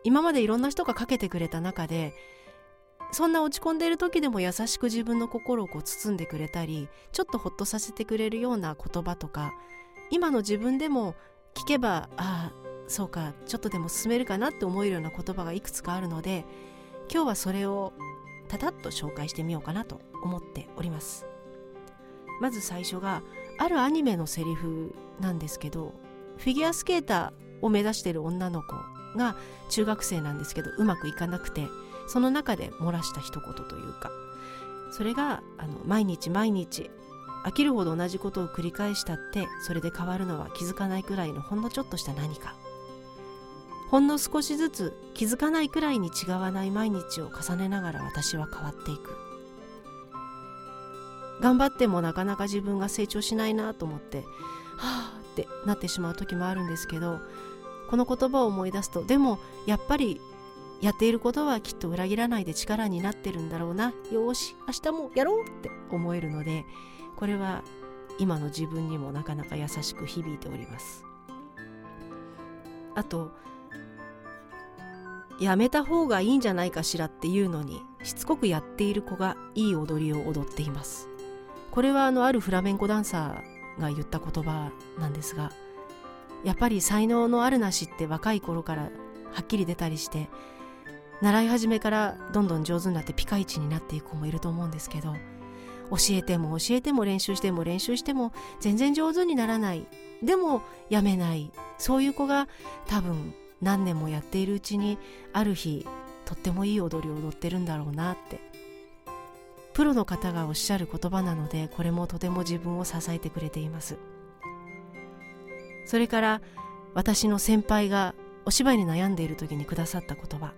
今までいろんな人がかけてくれた中でそんな落ち込んでいる時でも優しく自分の心をこう包んでくれたりちょっとほっとさせてくれるような言葉とか今の自分でも聞けばああそうかちょっとでも進めるかなって思えるような言葉がいくつかあるので今日はそれをたたっと紹介してみようかなと思っております。まず最初があるアニメのセリフなんですけどフィギュアスケーターを目指してる女の子が中学生なんですけどうまくいかなくてその中で漏らした一言というか。それがあの毎日毎日飽きるほど同じことを繰り返したってそれで変わるのは気づかないくらいのほんのちょっとした何か。ほんの少しずつ気づかないくらいに違わない毎日を重ねながら私は変わっていく。頑張ってもなかなか自分が成長しないなと思ってはあってなってしまう時もあるんですけどこの言葉を思い出すとでもやっぱりやっていることはきっと裏切らないで力になってるんだろうな。よし明日もやろうって思えるのでこれは今の自分にもなかなか優しく響いております。あとやめた方がいいんじゃないかしらっていうのにしつこくやっている子がいい踊りを踊っています。これはあのあるフラメンコダンサーが言った言葉なんですがやっぱり才能のあるなしって若い頃からはっきり出たりして習い始めからどんどん上手になってピカイチになっていく子もいると思うんですけど教えても教えても練習しても練習しても全然上手にならない。でもやめない。そういう子が多分何年もやっているうちにある日とってもいい踊りを踊ってるんだろうなって。プロの方がおっしゃる言葉なのでこれもとても自分を支えてくれています。それから私の先輩がお芝居に悩んでいる時にくださった言葉。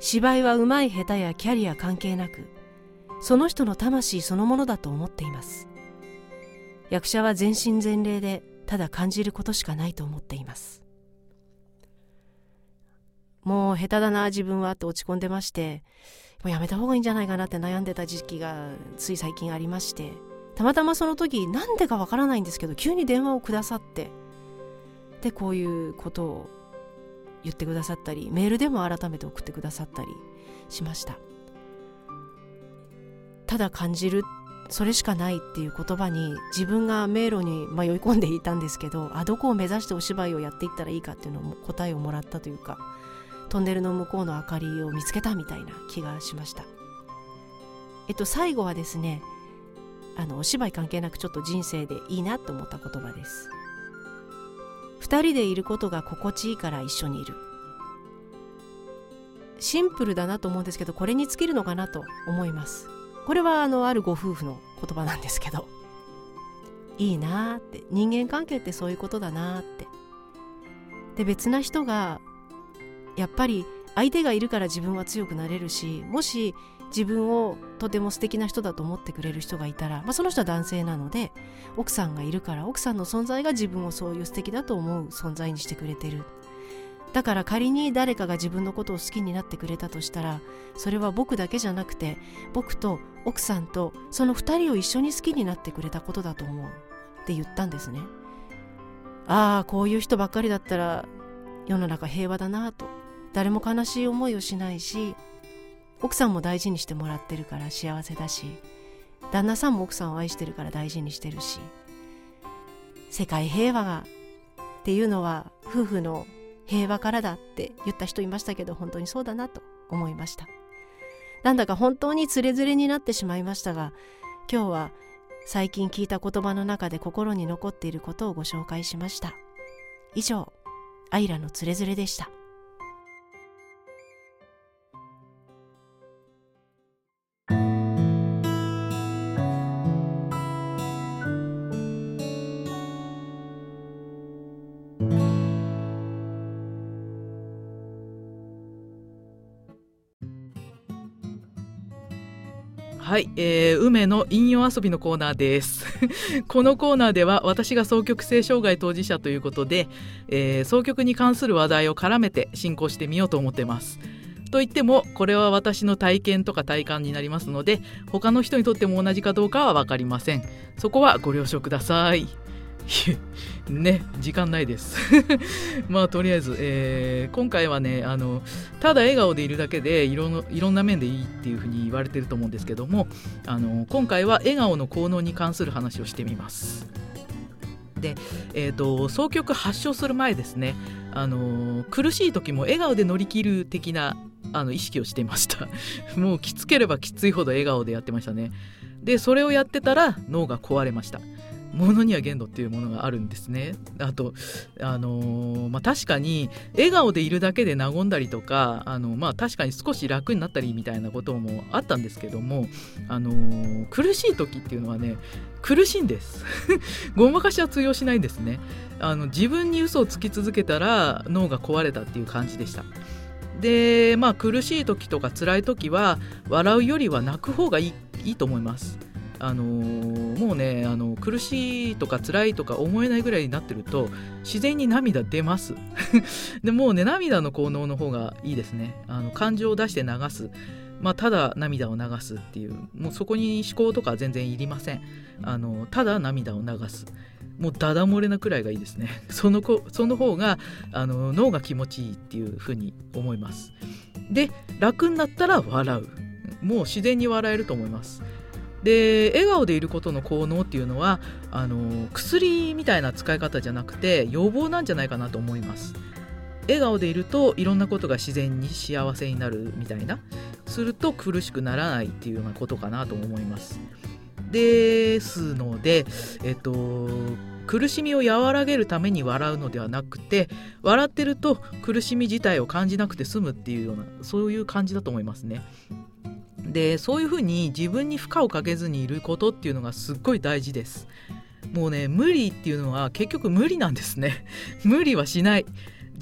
芝居はうまい下手やキャリア関係なくその人の魂そのものだと思っています。役者は全身全霊でただ感じることしかないと思っています。もう下手だな自分はと落ち込んでましてもうやめた方がいいんじゃないかなって悩んでた時期がつい最近ありましてたまたまその時なんでかわからないんですけど急に電話をくださってでこういうことを言ってくださったりメールでも改めて送ってくださったりしました。ただ感じるそれしかないっていう言葉に自分が迷路に迷い込んでいたんですけどあどこを目指してお芝居をやっていったらいいかっていうのも答えをもらったというかトンネルの向こうの明かりを見つけたみたいな気がしました。えっと最後はですねあのお芝居関係なくちょっと人生でいいなと思った言葉です。二人でいることが心地いいから一緒にいる。シンプルだなと思うんですけどこれに尽きるのかなと思います。これはあのあるご夫婦の言葉なんですけど。いいなーって。人間関係ってそういうことだなーって。で別な人がやっぱり相手がいるから自分は強くなれるしもし自分をとても素敵な人だと思ってくれる人がいたら、まあ、その人は男性なので奥さんがいるから奥さんの存在が自分をそういう素敵だと思う存在にしてくれてる。だから仮に誰かが自分のことを好きになってくれたとしたらそれは僕だけじゃなくて僕と奥さんとその2人を一緒に好きになってくれたことだと思う。って言ったんですね。ああこういう人ばっかりだったら世の中平和だなと。誰も悲しい思いをしないし奥さんも大事にしてもらってるから幸せだし旦那さんも奥さんを愛してるから大事にしてるし世界平和がっていうのは夫婦の平和からだって言った人いましたけど本当にそうだなと思いました。なんだか本当につれづれになってしまいましたが今日は最近聞いた言葉の中で心に残っていることをご紹介しました。以上アイラのつれづれでした。はい、えー、梅の引用遊びのコーナーです。このコーナーでは私が双極性障害当事者ということで、えー、双極に関する話題を絡めて進行してみようと思ってます。といってもこれは私の体験とか体感になりますので他の人にとっても同じかどうかは分かりません。そこはご了承ください。ね時間ないです。まあとりあえず、えー、今回はねあのただ笑顔でいるだけでいろいろんな面でいいっていうふうに言われてると思うんですけどもあの今回は笑顔の効能に関する話をしてみます。で、えーと、双極発症する前ですねあの苦しい時も笑顔で乗り切る的なあの意識をしていました。もうきつければきついほど笑顔でやってましたね。でそれをやってたら脳が壊れました。ものには限度っていうものがあるんですね。あと、あのー、まあ、確かに笑顔でいるだけで和んだりとか、あのまあ、確かに少し楽になったりみたいなこともあったんですけども、あのー、苦しい時っていうのはね苦しいんです。ごまかしは通用しないんですね。あの自分に嘘をつき続けたら脳が壊れたっていう感じでした。でまあ苦しい時とか辛い時は笑うよりは泣く方がいいいいと思います。あのー、もうねあの苦しいとか辛いとか思えないぐらいになってると自然に涙出ます。でもうね涙の効能の方がいいですね。あの感情を出して流す。まあ、ただ涙を流すっていう。もうそこに思考とか全然いりません。あのただ涙を流す。もうダダ漏れなくらいがいいですね。その子その方があの脳が気持ちいいっていうふうに思います。で楽になったら笑う。もう自然に笑えると思います。で笑顔でいることの効能っていうのはあの薬みたいな使い方じゃなくて予防なんじゃないかなと思います。笑顔でいるといろんなことが自然に幸せになるみたいな。すると苦しくならないっていうようなことかなと思います。ですのでえっと苦しみを和らげるために笑うのではなくて笑ってると苦しみ自体を感じなくて済むっていうようなそういう感じだと思いますね。でそういうふうに自分に負荷をかけずにいることっていうのがすっごい大事です。もうね無理っていうのは結局無理なんですね。無理はしない。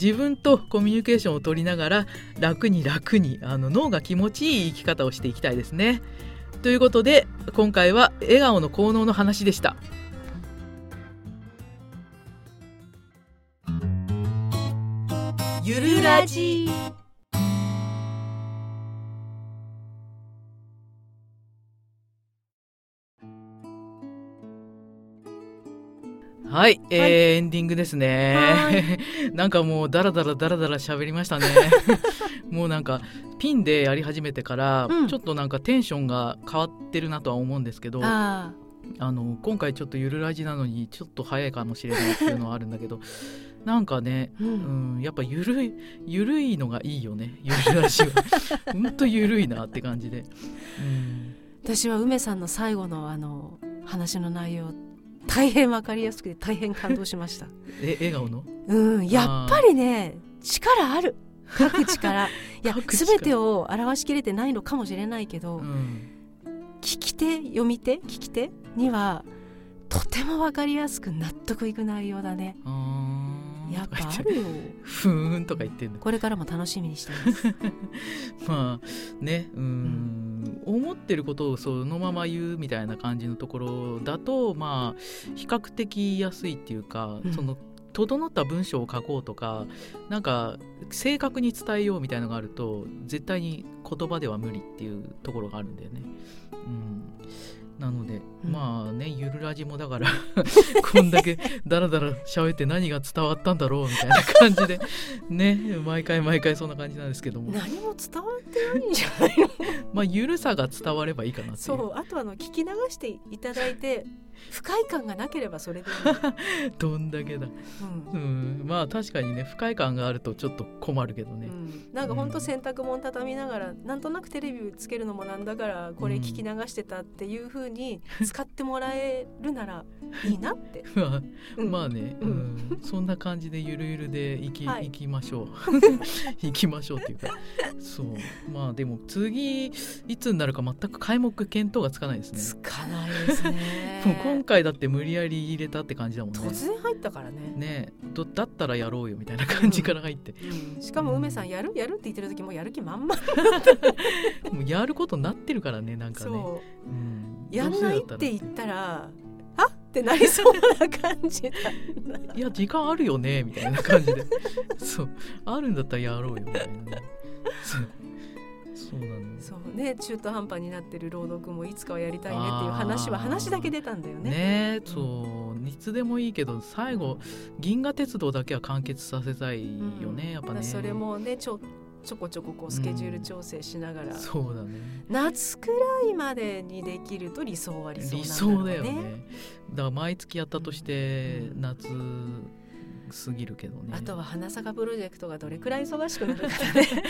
自分とコミュニケーションを取りながら楽に楽にあの脳が気持ちいい生き方をしていきたいですね。ということで今回は笑顔の効能の話でした。ゆるラジ。はい、えー、はい、エンディングですね。なんかもうダラダラダラダラ喋りましたね。もうなんかピンでやり始めてから、うん、ちょっとなんかテンションが変わってるなとは思うんですけど。あの今回ちょっとゆるラジなのにちょっと早いかもしれないっていうのはあるんだけど なんかね、うん、うん、やっぱゆるいゆるいのがいいよねゆるラジは。ほんとゆるいなって感じで、うん、私は梅さんの最後のあの話の内容大変わかりやすくて大変感動しました。え笑顔の？うんやっぱりね力ある。書く力いや全てを表しきれてないのかもしれないけど、うん、聞き手読み手聞き手にはとてもわかりやすく納得いく内容だねやっぱあるよ。ふーんとか言ってんの。これからも楽しみにしてます。まあねうん、うん。思ってることをそのまま言うみたいな感じのところだとまあ比較的言いやすいっていうか、うん、その整った文章を書こうとかなんか正確に伝えようみたいのがあると絶対に言葉では無理っていうところがあるんだよね。うんなので、うん。まあねゆるラジもだから こんだけダラダラ喋って何が伝わったんだろうみたいな感じでね毎回毎回そんな感じなんですけども。何も伝わってないんじゃないの？まあゆるさが伝わればいいかなそうあとあの聞き流していただいて不快感がなければそれでいい、どんだけだ。うん。うん。まあ確かにね不快感があるとちょっと困るけどね、うん、なんかほんと洗濯物畳みながら、なんとなくテレビつけるのもなんだからこれ聞き流してたっていう風に使ってもらえるならいいなって、まあね、ううん。ん、そんな感じでゆるゆるでいき,、はい。い、きましょう。行きましょうっていうか。そう。まあでも次いつになるか全く開目見当がつかないですね。つかないですね今回だって無理やり入れたって感じだもんね。突然入ったからね。ねどだったらやろうよみたいな感じから入って、うん。しかも梅さんやる？やるって言ってる時もやる気満々。もうやることになってるからねなんかね、そう。ん、うやんないってい言ったらあってなりそうな感じだいや時間あるよねみたいな感じで。そう。あるんだったらやろうよみたいなね。そうそうなのそうね中途半端になってる朗読もいつかはやりたいねっていう話は話だけ出たんだよね。ねえそう。いつでもいいけど最後銀河鉄道だけは完結させたいよね、うん。やっぱね。それもねちょちょこちょここうスケジュール調整しながら、そうだね。夏くらいまでにできると理想は理想なん理だね。想だよね。だから毎月やったとしてうん夏過ぎるけどね。あとは花坂プロジェクトがどれくらい忙しくなるかだね。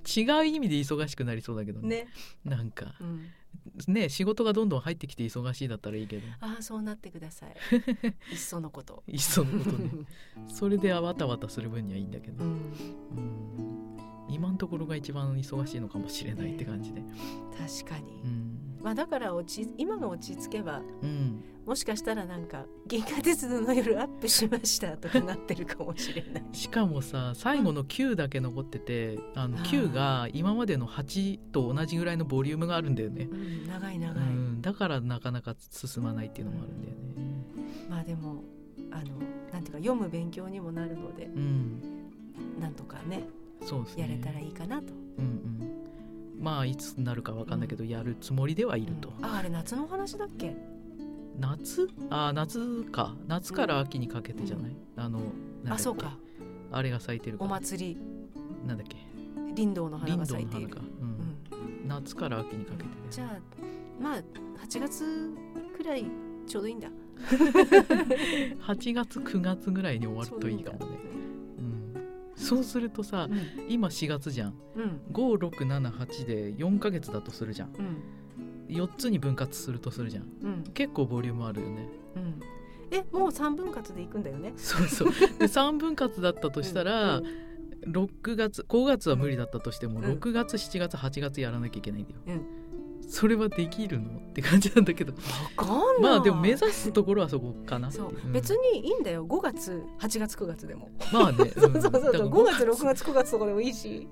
違う意味で忙しくなりそうだけどね。ね、なんか。うん、ね仕事がどんどん入ってきて忙しいだったらいいけど。ああそうなってください。いっそのこと。いっそのことね。それでわたわたする分にはいいんだけど、うん、うん。今のところが一番忙しいのかもしれないって感じで、確かに、うんまあだから落ち今が落ち着けばうん、もしかしたらなんか「銀河鉄道の夜アップしました」とかなってるかもしれない。しかもさ最後の9だけ残っててあのあー9が今までの8と同じぐらいのボリュームがあるんだよね、うん、長いう長い、ん、だからなかなか進まないっていうのもあるんだよね。まあでもあのなんていうか読む勉強にもなるのでうん。なんとかねそうですね。やれたらいいかなと。うんうんまあいつになるかわかんないけど、やるつもりではいると、うん。ああれ夏の話だっけ？夏？あー夏か。夏から秋にかけてじゃない、あのあそうか。あれが咲いてるかおら祭り。なんだっけ？林道の花林道が咲いている。ううん。ん、夏から秋にかけてね。じゃあまあ8月くらいちょうどいいんだ。8月9月ぐらいに終わるといいかもね。うん、そうするとさうん。今4月じゃん。うん。5678で4ヶ月だとするじゃん。うん。4つに分割するとするじゃん。うん。結構ボリュームあるよね。うん。えもう三分割でいくんだよね。そうそう。で3分割だったとしたら、うん。6月5月は無理だったとしても、うん。6月7月8月やらなきゃいけないんだよ、うんそれはできるの？って感じなんだけど。わかんない。まあでも目指すところはそこかな。そいう。う、ん。別にいいんだよ。5月8月9月でも。まあね、そうそうそう。そう5月6月。9月とかでもいいし。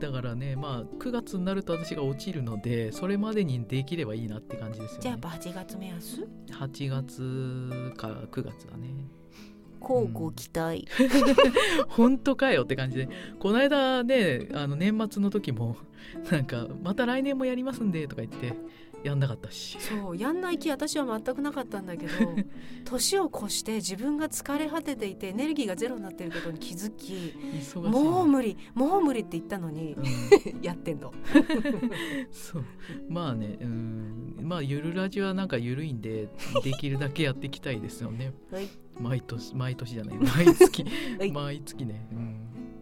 だからねまあ9月になると私が落ちるのでそれまでにできればいいなって感じですよね。じゃあやっぱ8月目安？8月か9月だね交互期待、本当かよって感じで。この間ねあの年末の時もなんかまた来年もやりますんでとか言ってやんなかったし。そうやんない気私は全くなかったんだけど 年を越して自分が疲れ果てていてエネルギーがゼロになっていることに気づきもう無理もう無理って言ったのにうん。やってんの。そう。まあねうん。まあゆるラジはなんかゆるいんでできるだけやっていきたいですよね。はい毎年毎年じゃない。毎月。はい。毎月ね、うん、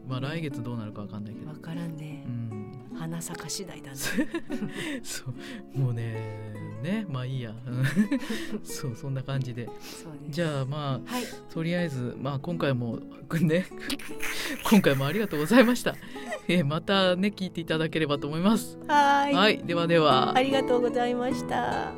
まあ来月どうなるかわかんないけど。分からんね。う、ん。花咲か次第だね。そう。もうねね。まあいいや。う んそうそんな感じで。じゃあまあはい。とりあえずまあ今回もね。今回もありがとうございました、えーまたね聞いていただければと思います。はい。ではでは。ありがとうございました